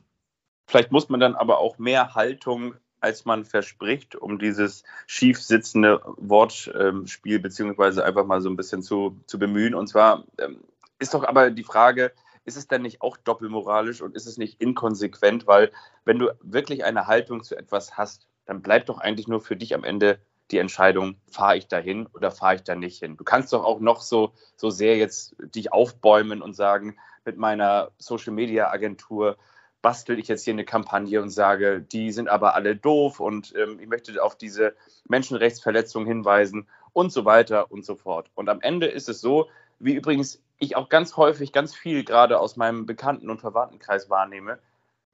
Vielleicht muss man dann aber auch mehr Haltung als man verspricht, um dieses schief sitzende Wortspiel beziehungsweise einfach mal so ein bisschen zu, zu bemühen. Und zwar ähm, ist doch aber die Frage, ist es denn nicht auch doppelmoralisch und ist es nicht inkonsequent? Weil wenn du wirklich eine Haltung zu etwas hast, dann bleibt doch eigentlich nur für dich am Ende die Entscheidung, fahre ich da hin oder fahre ich da nicht hin. Du kannst doch auch noch so, so sehr jetzt dich aufbäumen und sagen, mit meiner Social-Media-Agentur bastel ich jetzt hier eine Kampagne und sage, die sind aber alle doof und ähm, ich möchte auf diese Menschenrechtsverletzungen hinweisen und so weiter und so fort. Und am Ende ist es so, wie übrigens ich auch ganz häufig ganz viel gerade aus meinem Bekannten- und Verwandtenkreis wahrnehme,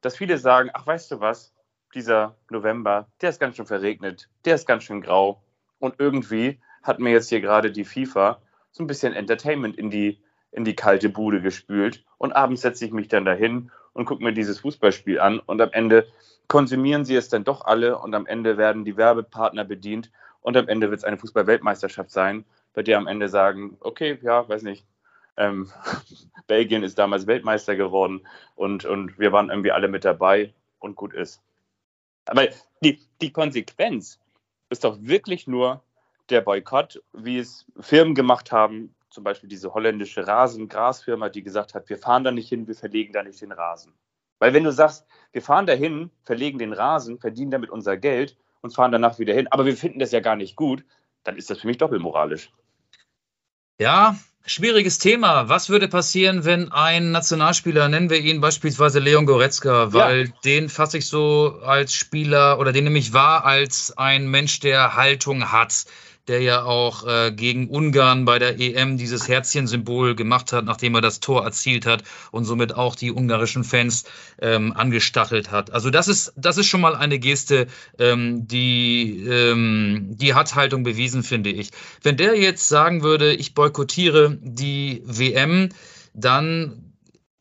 dass viele sagen, ach weißt du was, dieser November, der ist ganz schön verregnet, der ist ganz schön grau. Und irgendwie hat mir jetzt hier gerade die FIFA so ein bisschen Entertainment in die, in die kalte Bude gespült. Und abends setze ich mich dann dahin und gucke mir dieses Fußballspiel an. Und am Ende konsumieren sie es dann doch alle. Und am Ende werden die Werbepartner bedient. Und am Ende wird es eine Fußball-Weltmeisterschaft sein, bei der am Ende sagen, okay, ja, weiß nicht, ähm, [laughs] Belgien ist damals Weltmeister geworden und, und wir waren irgendwie alle mit dabei und gut ist. Aber die, die Konsequenz ist doch wirklich nur der Boykott, wie es Firmen gemacht haben, zum Beispiel diese holländische Rasen-Grasfirma, die gesagt hat, wir fahren da nicht hin, wir verlegen da nicht den Rasen. Weil wenn du sagst, wir fahren da hin, verlegen den Rasen, verdienen damit unser Geld und fahren danach wieder hin, aber wir finden das ja gar nicht gut, dann ist das für mich doppelmoralisch. Ja, Schwieriges Thema. Was würde passieren, wenn ein Nationalspieler, nennen wir ihn beispielsweise Leon Goretzka, weil ja. den fasse ich so als Spieler oder den nehme ich wahr als ein Mensch, der Haltung hat, der ja auch äh, gegen Ungarn bei der EM dieses Herzchensymbol gemacht hat, nachdem er das Tor erzielt hat und somit auch die ungarischen Fans ähm, angestachelt hat. Also das ist, das ist schon mal eine Geste, ähm, die, ähm, die hat Haltung bewiesen, finde ich. Wenn der jetzt sagen würde, ich boykottiere die WM, dann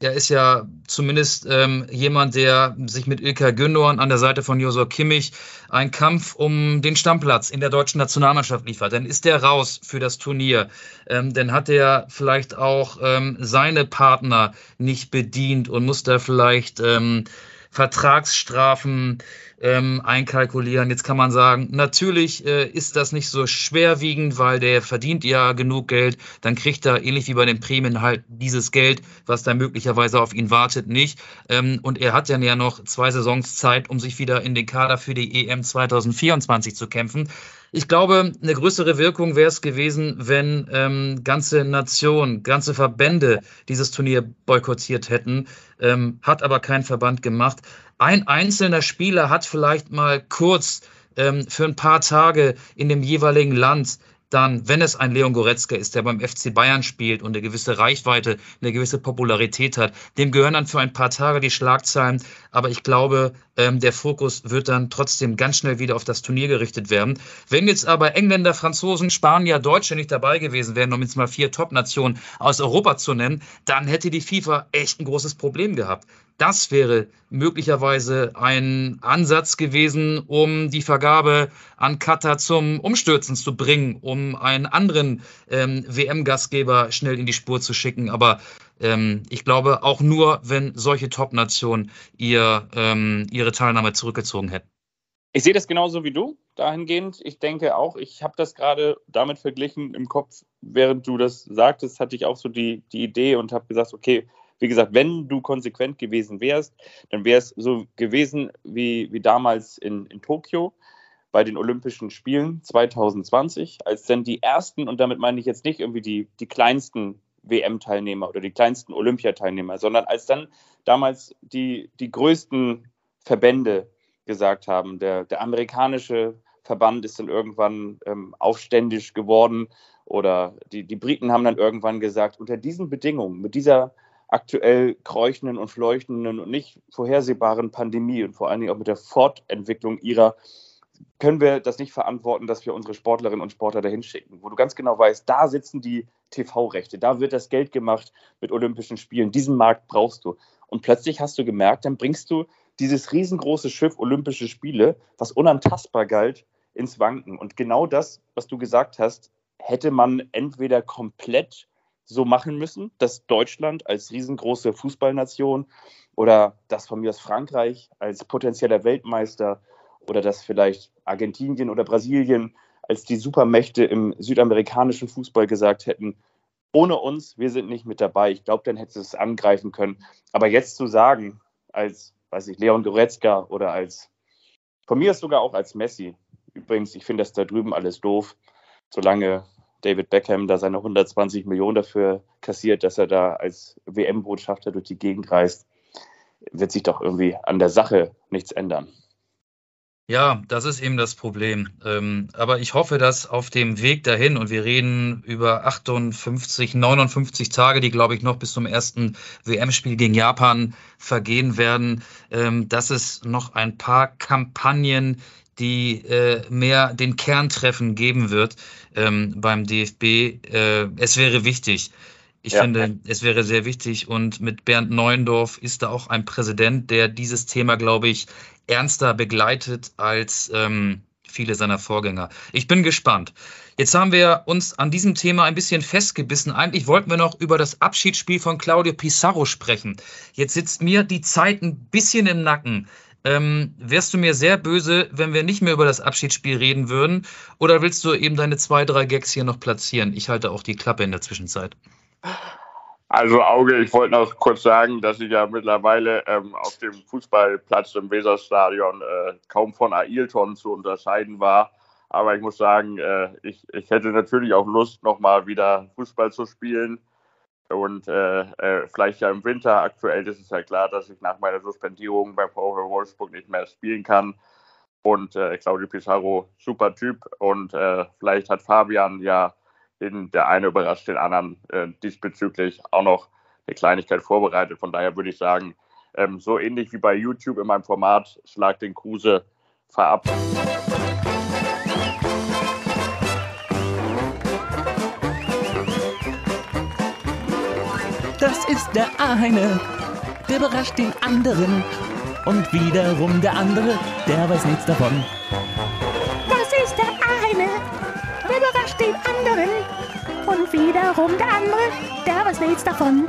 er ist ja zumindest ähm, jemand, der sich mit Ilka Gündogan an der Seite von Josor Kimmich einen Kampf um den Stammplatz in der deutschen Nationalmannschaft liefert. Dann ist der raus für das Turnier. Ähm, dann hat er vielleicht auch ähm, seine Partner nicht bedient und muss da vielleicht ähm, Vertragsstrafen ähm, einkalkulieren. Jetzt kann man sagen, natürlich äh, ist das nicht so schwerwiegend, weil der verdient ja genug Geld. Dann kriegt er ähnlich wie bei den Prämien halt dieses Geld, was da möglicherweise auf ihn wartet, nicht. Ähm, und er hat dann ja noch zwei Saisons Zeit, um sich wieder in den Kader für die EM 2024 zu kämpfen. Ich glaube, eine größere Wirkung wäre es gewesen, wenn ähm, ganze Nationen, ganze Verbände dieses Turnier boykottiert hätten. Ähm, hat aber kein Verband gemacht. Ein einzelner Spieler hat vielleicht mal kurz ähm, für ein paar Tage in dem jeweiligen Land dann, wenn es ein Leon Goretzka ist, der beim FC Bayern spielt und eine gewisse Reichweite, eine gewisse Popularität hat, dem gehören dann für ein paar Tage die Schlagzeilen. Aber ich glaube, ähm, der Fokus wird dann trotzdem ganz schnell wieder auf das Turnier gerichtet werden. Wenn jetzt aber Engländer, Franzosen, Spanier, Deutsche nicht dabei gewesen wären, um jetzt mal vier Top-Nationen aus Europa zu nennen, dann hätte die FIFA echt ein großes Problem gehabt. Das wäre möglicherweise ein Ansatz gewesen, um die Vergabe an Katar zum Umstürzen zu bringen, um einen anderen ähm, WM-Gastgeber schnell in die Spur zu schicken. Aber ähm, ich glaube auch nur, wenn solche Top-Nationen ihr, ähm, ihre Teilnahme zurückgezogen hätten. Ich sehe das genauso wie du dahingehend. Ich denke auch, ich habe das gerade damit verglichen im Kopf, während du das sagtest, hatte ich auch so die, die Idee und habe gesagt, okay, wie gesagt, wenn du konsequent gewesen wärst, dann wäre es so gewesen wie, wie damals in, in Tokio bei den Olympischen Spielen 2020, als dann die ersten, und damit meine ich jetzt nicht irgendwie die, die kleinsten WM-Teilnehmer oder die kleinsten Olympiateilnehmer, sondern als dann damals die, die größten Verbände gesagt haben, der, der amerikanische Verband ist dann irgendwann ähm, aufständisch geworden Oder die, die Briten haben dann irgendwann gesagt, unter diesen Bedingungen, mit dieser aktuell kräuchenden und fleuchtenden und nicht vorhersehbaren Pandemie und vor allen Dingen auch mit der Fortentwicklung ihrer, können wir das nicht verantworten, dass wir unsere Sportlerinnen und Sportler dahin schicken, wo du ganz genau weißt, da sitzen die TV-Rechte, da wird das Geld gemacht mit Olympischen Spielen, diesen Markt brauchst du. Und plötzlich hast du gemerkt, dann bringst du dieses riesengroße Schiff Olympische Spiele, was unantastbar galt, ins Wanken. Und genau das, was du gesagt hast, hätte man entweder komplett so machen müssen, dass Deutschland als riesengroße Fußballnation oder das von mir aus Frankreich als potenzieller Weltmeister oder dass vielleicht Argentinien oder Brasilien als die Supermächte im südamerikanischen Fußball gesagt hätten, ohne uns, wir sind nicht mit dabei. Ich glaube, dann hätte es angreifen können. Aber jetzt zu sagen, als, weiß ich, Leon Goretzka oder als, von mir ist sogar auch als Messi, übrigens, ich finde das da drüben alles doof, solange David Beckham da seine 120 Millionen dafür kassiert, dass er da als WM-Botschafter durch die Gegend reist, wird sich doch irgendwie an der Sache nichts ändern. Ja, das ist eben das Problem. Ähm, aber ich hoffe, dass auf dem Weg dahin, und wir reden über 58, 59 Tage, die, glaube ich, noch bis zum ersten WM-Spiel gegen Japan vergehen werden, ähm, dass es noch ein paar Kampagnen die äh, mehr den Kerntreffen geben wird ähm, beim DFB. Äh, es wäre wichtig. Ich ja. finde, es wäre sehr wichtig. Und mit Bernd Neuendorf ist da auch ein Präsident, der dieses Thema, glaube ich, ernster begleitet als ähm, viele seiner Vorgänger. Ich bin gespannt. Jetzt haben wir uns an diesem Thema ein bisschen festgebissen. Eigentlich wollten wir noch über das Abschiedsspiel von Claudio Pizarro sprechen. Jetzt sitzt mir die Zeit ein bisschen im Nacken. Ähm, wärst du mir sehr böse, wenn wir nicht mehr über das Abschiedsspiel reden würden? Oder willst du eben deine zwei, drei Gags hier noch platzieren? Ich halte auch die Klappe in der Zwischenzeit. Also Auge, ich wollte noch kurz sagen, dass ich ja mittlerweile ähm, auf dem Fußballplatz im Weserstadion äh, kaum von Ailton zu unterscheiden war. Aber ich muss sagen, äh, ich, ich hätte natürlich auch Lust, nochmal wieder Fußball zu spielen. Und äh, äh, vielleicht ja im Winter. Aktuell ist es ja klar, dass ich nach meiner Suspendierung beim VfL Wolfsburg nicht mehr spielen kann. Und äh, Claudio Pizarro, super Typ. Und äh, vielleicht hat Fabian ja in der eine überrascht den anderen äh, diesbezüglich auch noch eine Kleinigkeit vorbereitet. Von daher würde ich sagen, ähm, so ähnlich wie bei YouTube in meinem Format, Schlag den Kruse, verab. Ist der eine, der überrascht den anderen. Und wiederum der andere, der weiß nichts davon. Das ist der eine, der überrascht den anderen. Und wiederum der andere, der weiß nichts davon.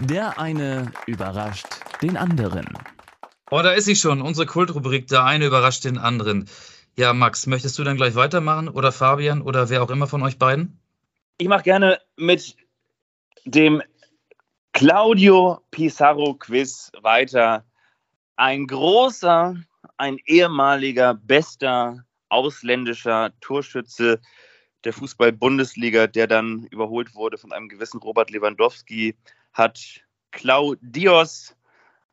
Der eine überrascht den anderen. Oh, da ist sie schon, unsere Kultrubrik. Der eine überrascht den anderen. Ja, Max, möchtest du dann gleich weitermachen oder Fabian oder wer auch immer von euch beiden? Ich mache gerne mit dem Claudio Pizarro Quiz weiter. Ein großer, ein ehemaliger, bester ausländischer Torschütze der Fußball-Bundesliga, der dann überholt wurde von einem gewissen Robert Lewandowski, hat Claudios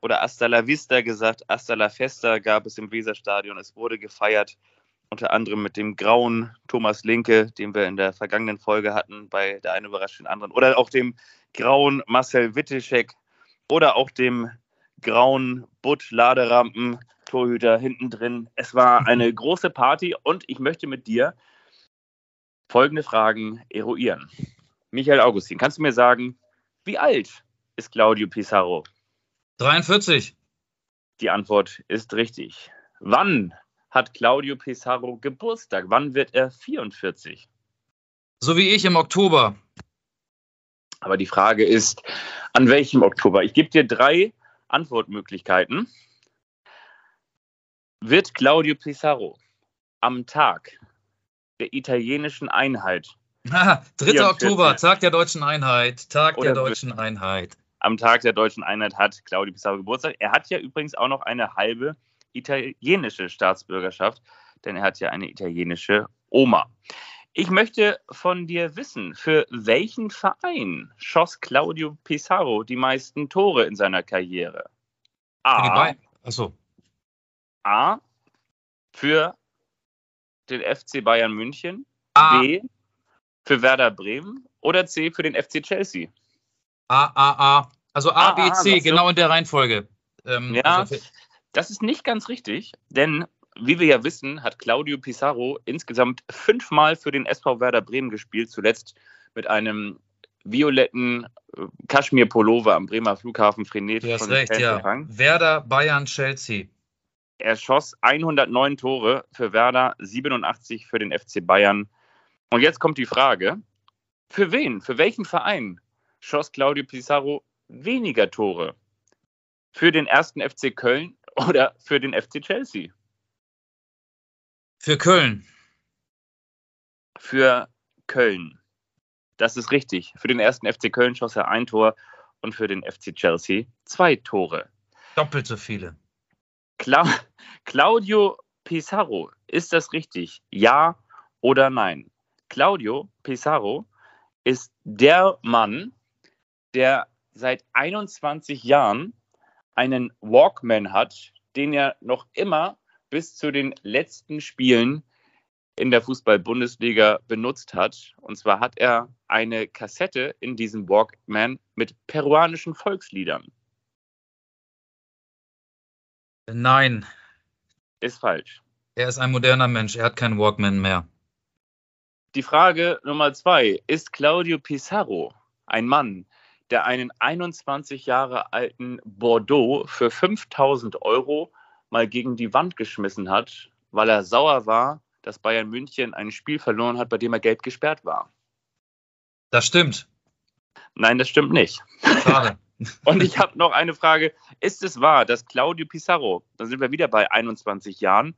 oder Hasta la Vista gesagt. Hasta la Festa gab es im Weserstadion. Es wurde gefeiert, unter anderem mit dem grauen Thomas Linke, den wir in der vergangenen Folge hatten, bei der einen überrascht den anderen. Oder auch dem grauen Marcel Witteschek oder auch dem grauen Butt Laderampen Torhüter hinten drin. Es war eine [laughs] große Party und ich möchte mit dir folgende Fragen eruieren. Michael Augustin, kannst du mir sagen, wie alt ist Claudio Pizarro? 43. Die Antwort ist richtig. Wann hat Claudio Pizarro Geburtstag? Wann wird er 44? So wie ich im Oktober. Aber die Frage ist, an welchem Oktober? Ich gebe dir drei Antwortmöglichkeiten. Wird Claudio Pizarro am Tag der italienischen Einheit 3. 44. Oktober, Tag der deutschen Einheit. Tag der deutschen Einheit am Tag der deutschen Einheit hat Claudio Pizarro Geburtstag. Er hat ja übrigens auch noch eine halbe italienische Staatsbürgerschaft, denn er hat ja eine italienische Oma. Ich möchte von dir wissen, für welchen Verein schoss Claudio Pizarro die meisten Tore in seiner Karriere? A. Achso. A. Für den FC Bayern München. A. B. Für Werder Bremen. Oder C. Für den FC Chelsea. A, A, A. Also A, A, B, C, genau in der Reihenfolge. Ähm, Ja. also Das ist nicht ganz richtig, denn wie wir ja wissen, hat Claudio Pizarro insgesamt fünfmal für den SV Werder Bremen gespielt, zuletzt mit einem violetten äh, Kaschmir-Pullover am Bremer Flughafen frenetisch du hast recht, Fans ja. Werder, Bayern, Chelsea. Er schoss 109 Tore für Werder, 87 für den FC Bayern. Und jetzt kommt die Frage, für wen, für welchen Verein schoss Claudio Pizarro weniger Tore? Für den ersten FC Köln oder für den FC Chelsea? Für Köln. Für Köln. Das ist richtig. Für den ersten FC Köln schoss er ein Tor und für den FC Chelsea zwei Tore. Doppelt so viele. Cla Claudio Pizarro, ist das richtig? Ja oder nein? Claudio Pizarro ist der Mann, der seit 21 Jahren einen Walkman hat, den er noch immer bis zu den letzten Spielen in der Fußball-Bundesliga benutzt hat. Und zwar hat er eine Kassette in diesem Walkman mit peruanischen Volksliedern. Nein, Ist falsch. er ist ein moderner Mensch. Er hat keinen Walkman mehr. Die Frage Nummer zwei. Ist Claudio Pizarro ein Mann, der einen 21 Jahre alten Bordeaux für 5000 Euro mal gegen die Wand geschmissen hat, weil er sauer war, dass Bayern München ein Spiel verloren hat, bei dem er gelb gesperrt war? Das stimmt. Nein, das stimmt nicht. Schade. [laughs] Und ich habe noch eine Frage. Ist es wahr, dass Claudio Pizarro, da sind wir wieder bei 21 Jahren,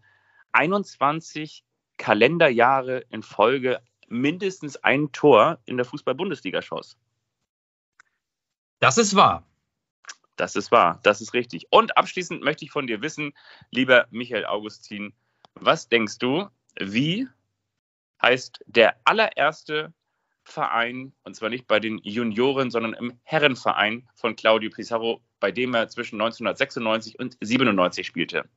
21 Kalenderjahre in Folge mindestens ein Tor in der Fußball-Bundesliga schoss? Das ist wahr. Das ist wahr, das ist richtig. Und abschließend möchte ich von dir wissen, lieber Michael Augustin, was denkst du, wie heißt der allererste Verein, und zwar nicht bei den Junioren, sondern im Herrenverein von Claudio Pizarro, bei dem er zwischen 1996 und 97 spielte?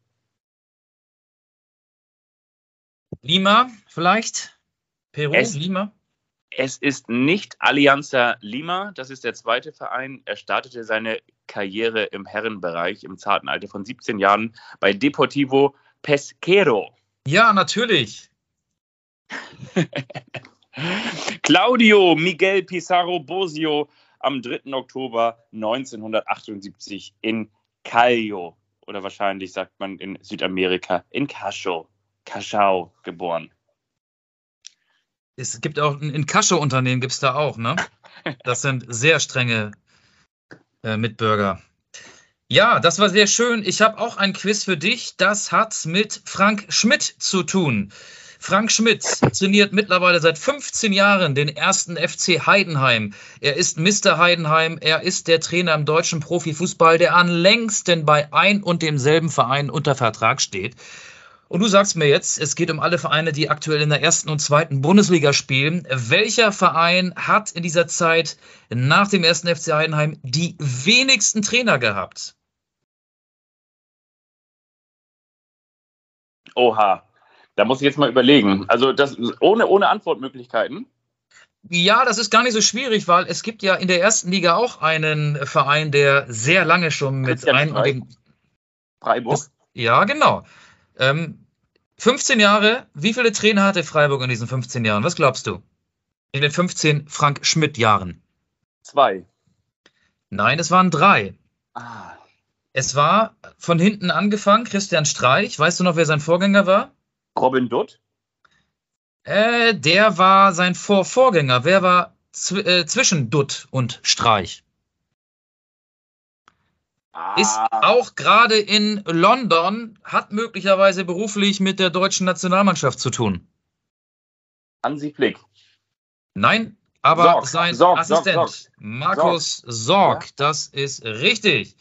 Lima vielleicht? Peru? Es- Lima? Es ist nicht Alianza Lima, das ist der zweite Verein. Er startete seine Karriere im Herrenbereich im zarten Alter von 17 Jahren bei Deportivo Pesquero. Ja, natürlich. [laughs] Claudio Miguel Pizarro Bosio am 3. Oktober 1978 in Callao oder wahrscheinlich sagt man in Südamerika in Cachao, Cachao geboren. Es gibt auch in Kascho-Unternehmen gibt es da auch, ne? Das sind sehr strenge äh, Mitbürger. Ja, das war sehr schön. Ich habe auch ein Quiz für dich. Das hat mit Frank Schmidt zu tun. Frank Schmidt trainiert mittlerweile seit 15 Jahren den ersten FC Heidenheim. Er ist Mr. Heidenheim. Er ist der Trainer im deutschen Profifußball, der am längsten bei ein und demselben Verein unter Vertrag steht. Und du sagst mir jetzt, es geht um alle Vereine, die aktuell in der ersten und zweiten Bundesliga spielen. Welcher Verein hat in dieser Zeit nach dem ersten FC Heidenheim die wenigsten Trainer gehabt? Oha, da muss ich jetzt mal überlegen. Also das ohne, ohne Antwortmöglichkeiten. Ja, das ist gar nicht so schwierig, weil es gibt ja in der ersten Liga auch einen Verein, der sehr lange schon mit Christian ein und dem. Freiburg. Das, ja, genau. Ähm, 15 Jahre, wie viele Trainer hatte Freiburg in diesen 15 Jahren? Was glaubst du? In den 15 Frank Schmidt-Jahren? Zwei. Nein, es waren drei. Ah, Es war von hinten angefangen, Christian Streich. Weißt du noch, wer sein Vorgänger war? Robin Dutt. Äh, der war sein Vor Vorgänger. Wer war zw äh, zwischen Dutt und Streich? Ist Ah, auch gerade in London, hat möglicherweise beruflich mit der deutschen Nationalmannschaft zu tun. Hansi Flick. Nein, aber Sorg, sein Sorg, Assistent Sorg. Markus Sorg, das ist richtig.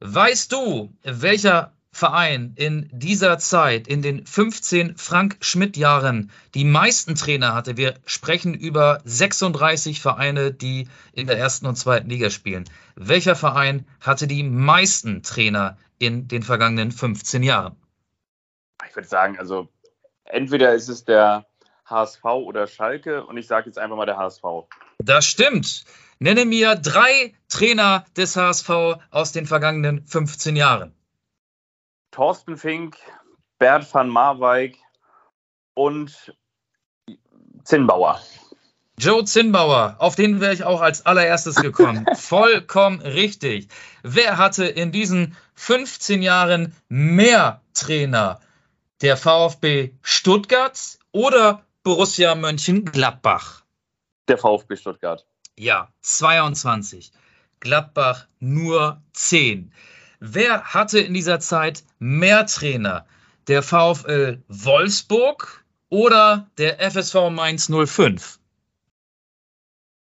Weißt du, welcher Verein in dieser Zeit, in den 15 Frank-Schmidt-Jahren, die meisten Trainer hatte, wir sprechen über 36 Vereine, die in der ersten und zweiten Liga spielen. Welcher Verein hatte die meisten Trainer in den vergangenen 15 Jahren? Ich würde sagen, also entweder ist es der HSV oder Schalke und ich sage jetzt einfach mal der HSV. Das stimmt. Nenne mir drei Trainer des HSV aus den vergangenen 15 Jahren. Thorsten Fink, Bert van Marwijk und Zinnbauer. Joe Zinnbauer, auf den wäre ich auch als allererstes [laughs] gekommen. Vollkommen richtig. Wer hatte in diesen 15 Jahren mehr Trainer? Der VfB Stuttgart oder Borussia Mönchengladbach? Der VfB Stuttgart. Ja, 22. Gladbach nur 10. Wer hatte in dieser Zeit mehr Trainer? Der VfL Wolfsburg oder der FSV Mainz 05?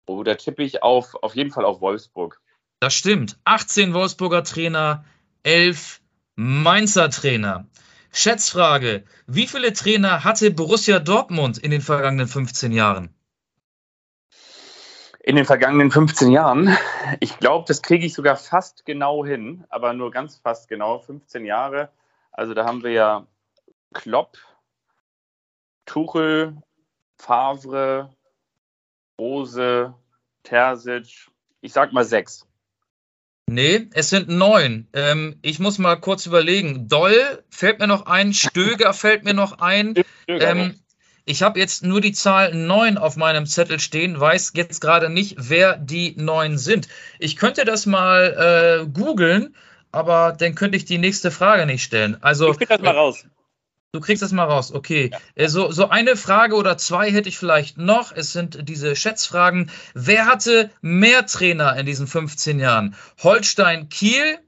Oh, da tippe ich auf, auf jeden Fall auf Wolfsburg. Das stimmt. 18 Wolfsburger Trainer, 11 Mainzer Trainer. Schätzfrage: Wie viele Trainer hatte Borussia Dortmund in den vergangenen 15 Jahren? In den vergangenen 15 Jahren, ich glaube, das kriege ich sogar fast genau hin, aber nur ganz fast genau, 15 Jahre. Also da haben wir ja Klopp, Tuchel, Favre, Rose, Terzic. Ich sag mal sechs. Nee, es sind neun. Ähm, ich muss mal kurz überlegen. Doll fällt mir noch ein, Stöger fällt mir noch ein. Ähm, ich habe jetzt nur die Zahl neun auf meinem Zettel stehen, weiß jetzt gerade nicht, wer die neun sind. Ich könnte das mal äh, googeln, aber dann könnte ich die nächste Frage nicht stellen. Also, ich krieg das mal raus. Du kriegst das mal raus, okay. Ja. So, so eine Frage oder zwei hätte ich vielleicht noch. Es sind diese Schätzfragen. Wer hatte mehr Trainer in diesen 15 Jahren? Holstein Kiel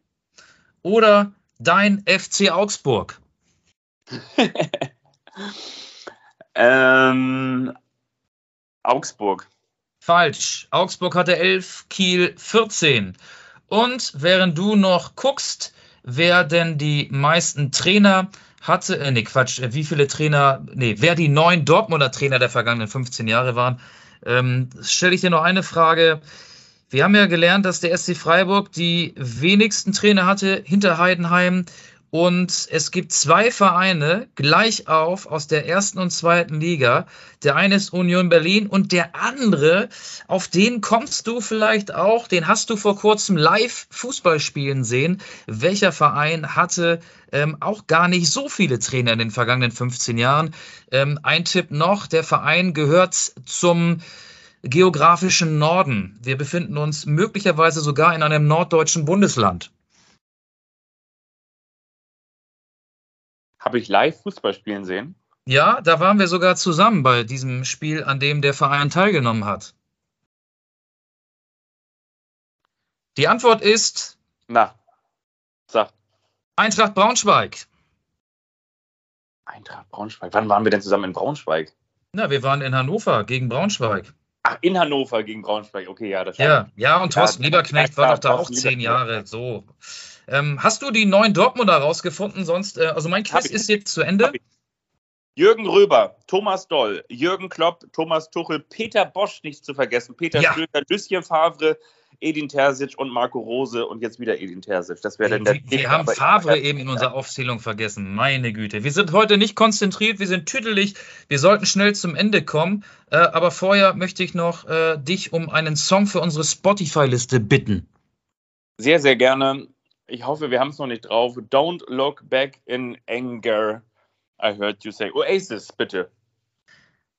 oder dein FC Augsburg? [laughs] [laughs] [laughs] ähm, Augsburg. Falsch. Augsburg hatte 11, Kiel 14. Und während du noch guckst, wer denn die meisten Trainer hatte, äh, nee, Quatsch, äh, wie viele Trainer, nee, wer die neun Dortmunder Trainer der vergangenen 15 Jahre waren, ähm, stelle ich dir noch eine Frage. Wir haben ja gelernt, dass der SC Freiburg die wenigsten Trainer hatte hinter Heidenheim. Und es gibt zwei Vereine gleich auf aus der ersten und zweiten Liga. Der eine ist Union Berlin und der andere, auf den kommst du vielleicht auch, den hast du vor kurzem live Fußball spielen sehen. Welcher Verein hatte ähm, auch gar nicht so viele Trainer in den vergangenen 15 Jahren? Ähm, ein Tipp noch, der Verein gehört zum geografischen Norden. Wir befinden uns möglicherweise sogar in einem norddeutschen Bundesland. Habe ich live Fußball spielen sehen? Ja, da waren wir sogar zusammen bei diesem Spiel, an dem der Verein teilgenommen hat. Die Antwort ist. Na, sag. Eintracht Braunschweig. Eintracht Braunschweig. Wann waren wir denn zusammen in Braunschweig? Na, wir waren in Hannover gegen Braunschweig. Ach, in Hannover gegen Braunschweig. Okay, ja, das Ja, ja, und Thorsten ja, Lieberknecht war doch da auch zehn Jahre. So. Ähm, hast du die neuen Dortmunder rausgefunden? Sonst, äh, also mein Quiz ist jetzt zu Ende. Jürgen Röber, Thomas Doll, Jürgen Klopp, Thomas Tuchel, Peter Bosch nicht zu vergessen, Peter ja. Stöger, Lucien Favre, Edin Terzic und Marco Rose und jetzt wieder Edin Terzic. Das wäre dann der Wir, wir haben Favre eben in unserer Aufzählung vergessen. Meine Güte. Wir sind heute nicht konzentriert, wir sind tüdelig. Wir sollten schnell zum Ende kommen. Äh, aber vorher möchte ich noch äh, dich um einen Song für unsere Spotify-Liste bitten. Sehr, sehr gerne ich hoffe, wir haben es noch nicht drauf. Don't look back in anger. I heard you say. Oasis, bitte.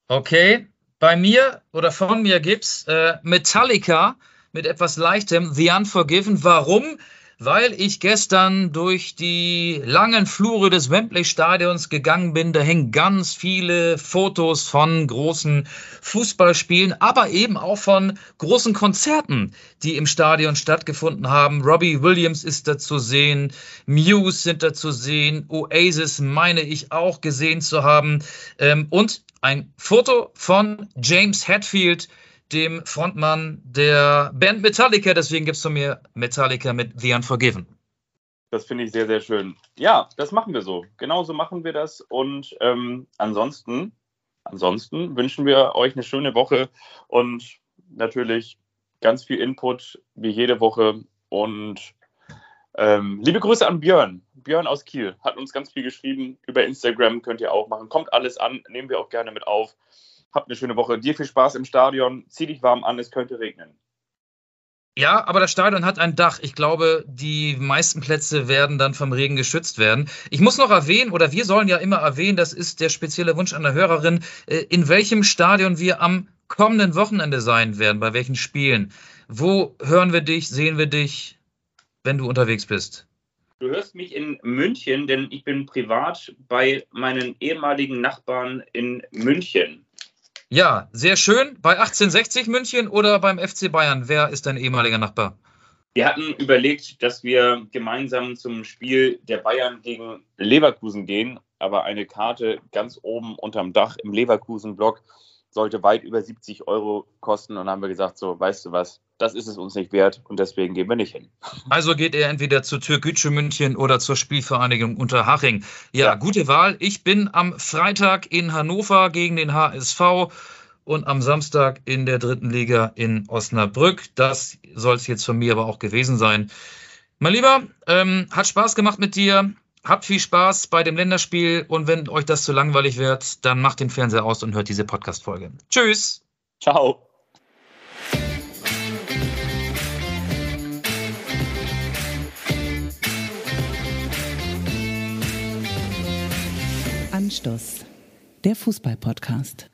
Okay. Bei mir oder von mir gibt's äh, Metallica mit etwas leichtem The Unforgiven. Warum? Weil ich gestern durch die langen Flure des Wembley-Stadions gegangen bin. Da hängen ganz viele Fotos von großen Fußballspielen, aber eben auch von großen Konzerten, die im Stadion stattgefunden haben. Robbie Williams ist da zu sehen, Muse sind da zu sehen, Oasis meine ich auch gesehen zu haben ähm, und ein Foto von James Hetfield, dem Frontmann der Band Metallica. Deswegen gibt es von mir Metallica mit The Unforgiven. Das finde ich sehr, sehr schön. Ja, das machen wir so. Genauso machen wir das. Und ähm, ansonsten, ansonsten wünschen wir euch eine schöne Woche und natürlich ganz viel Input wie jede Woche. Und ähm, liebe Grüße an Björn. Björn aus Kiel hat uns ganz viel geschrieben. Über Instagram könnt ihr auch machen. Kommt alles an, nehmen wir auch gerne mit auf. Habt eine schöne Woche. Dir viel Spaß im Stadion. Zieh dich warm an, es könnte regnen. Ja, aber das Stadion hat ein Dach. Ich glaube, die meisten Plätze werden dann vom Regen geschützt werden. Ich muss noch erwähnen, oder wir sollen ja immer erwähnen, das ist der spezielle Wunsch an der Hörerin, äh, in welchem Stadion wir am kommenden Wochenende sein werden, bei welchen Spielen. Wo hören wir dich, sehen wir dich, wenn du unterwegs bist? Du hörst mich in München, denn ich bin privat bei meinen ehemaligen Nachbarn in München. Ja, sehr schön. Bei 1860 München oder beim FC Bayern? Wer ist dein ehemaliger Nachbar? Wir hatten überlegt, dass wir gemeinsam zum Spiel der Bayern gegen Leverkusen gehen, aber eine Karte ganz oben unterm Dach im Leverkusen-Block sollte weit über 70 Euro kosten. Und haben wir gesagt, so, weißt du was, das ist es uns nicht wert und deswegen gehen wir nicht hin. [laughs] Also geht er entweder zur Türkgücü München oder zur Spielvereinigung Unterhaching. Ja, ja, gute Wahl. Ich bin am Freitag in Hannover gegen den HSV und am Samstag in der dritten Liga in Osnabrück. Das soll es jetzt von mir aber auch gewesen sein. Mein Lieber, ähm, hat Spaß gemacht mit dir. Habt viel Spaß bei dem Länderspiel und wenn euch das zu langweilig wird, dann macht den Fernseher aus und hört diese Podcast-Folge. Tschüss. Ciao. Anstoß, der Fußball-Podcast.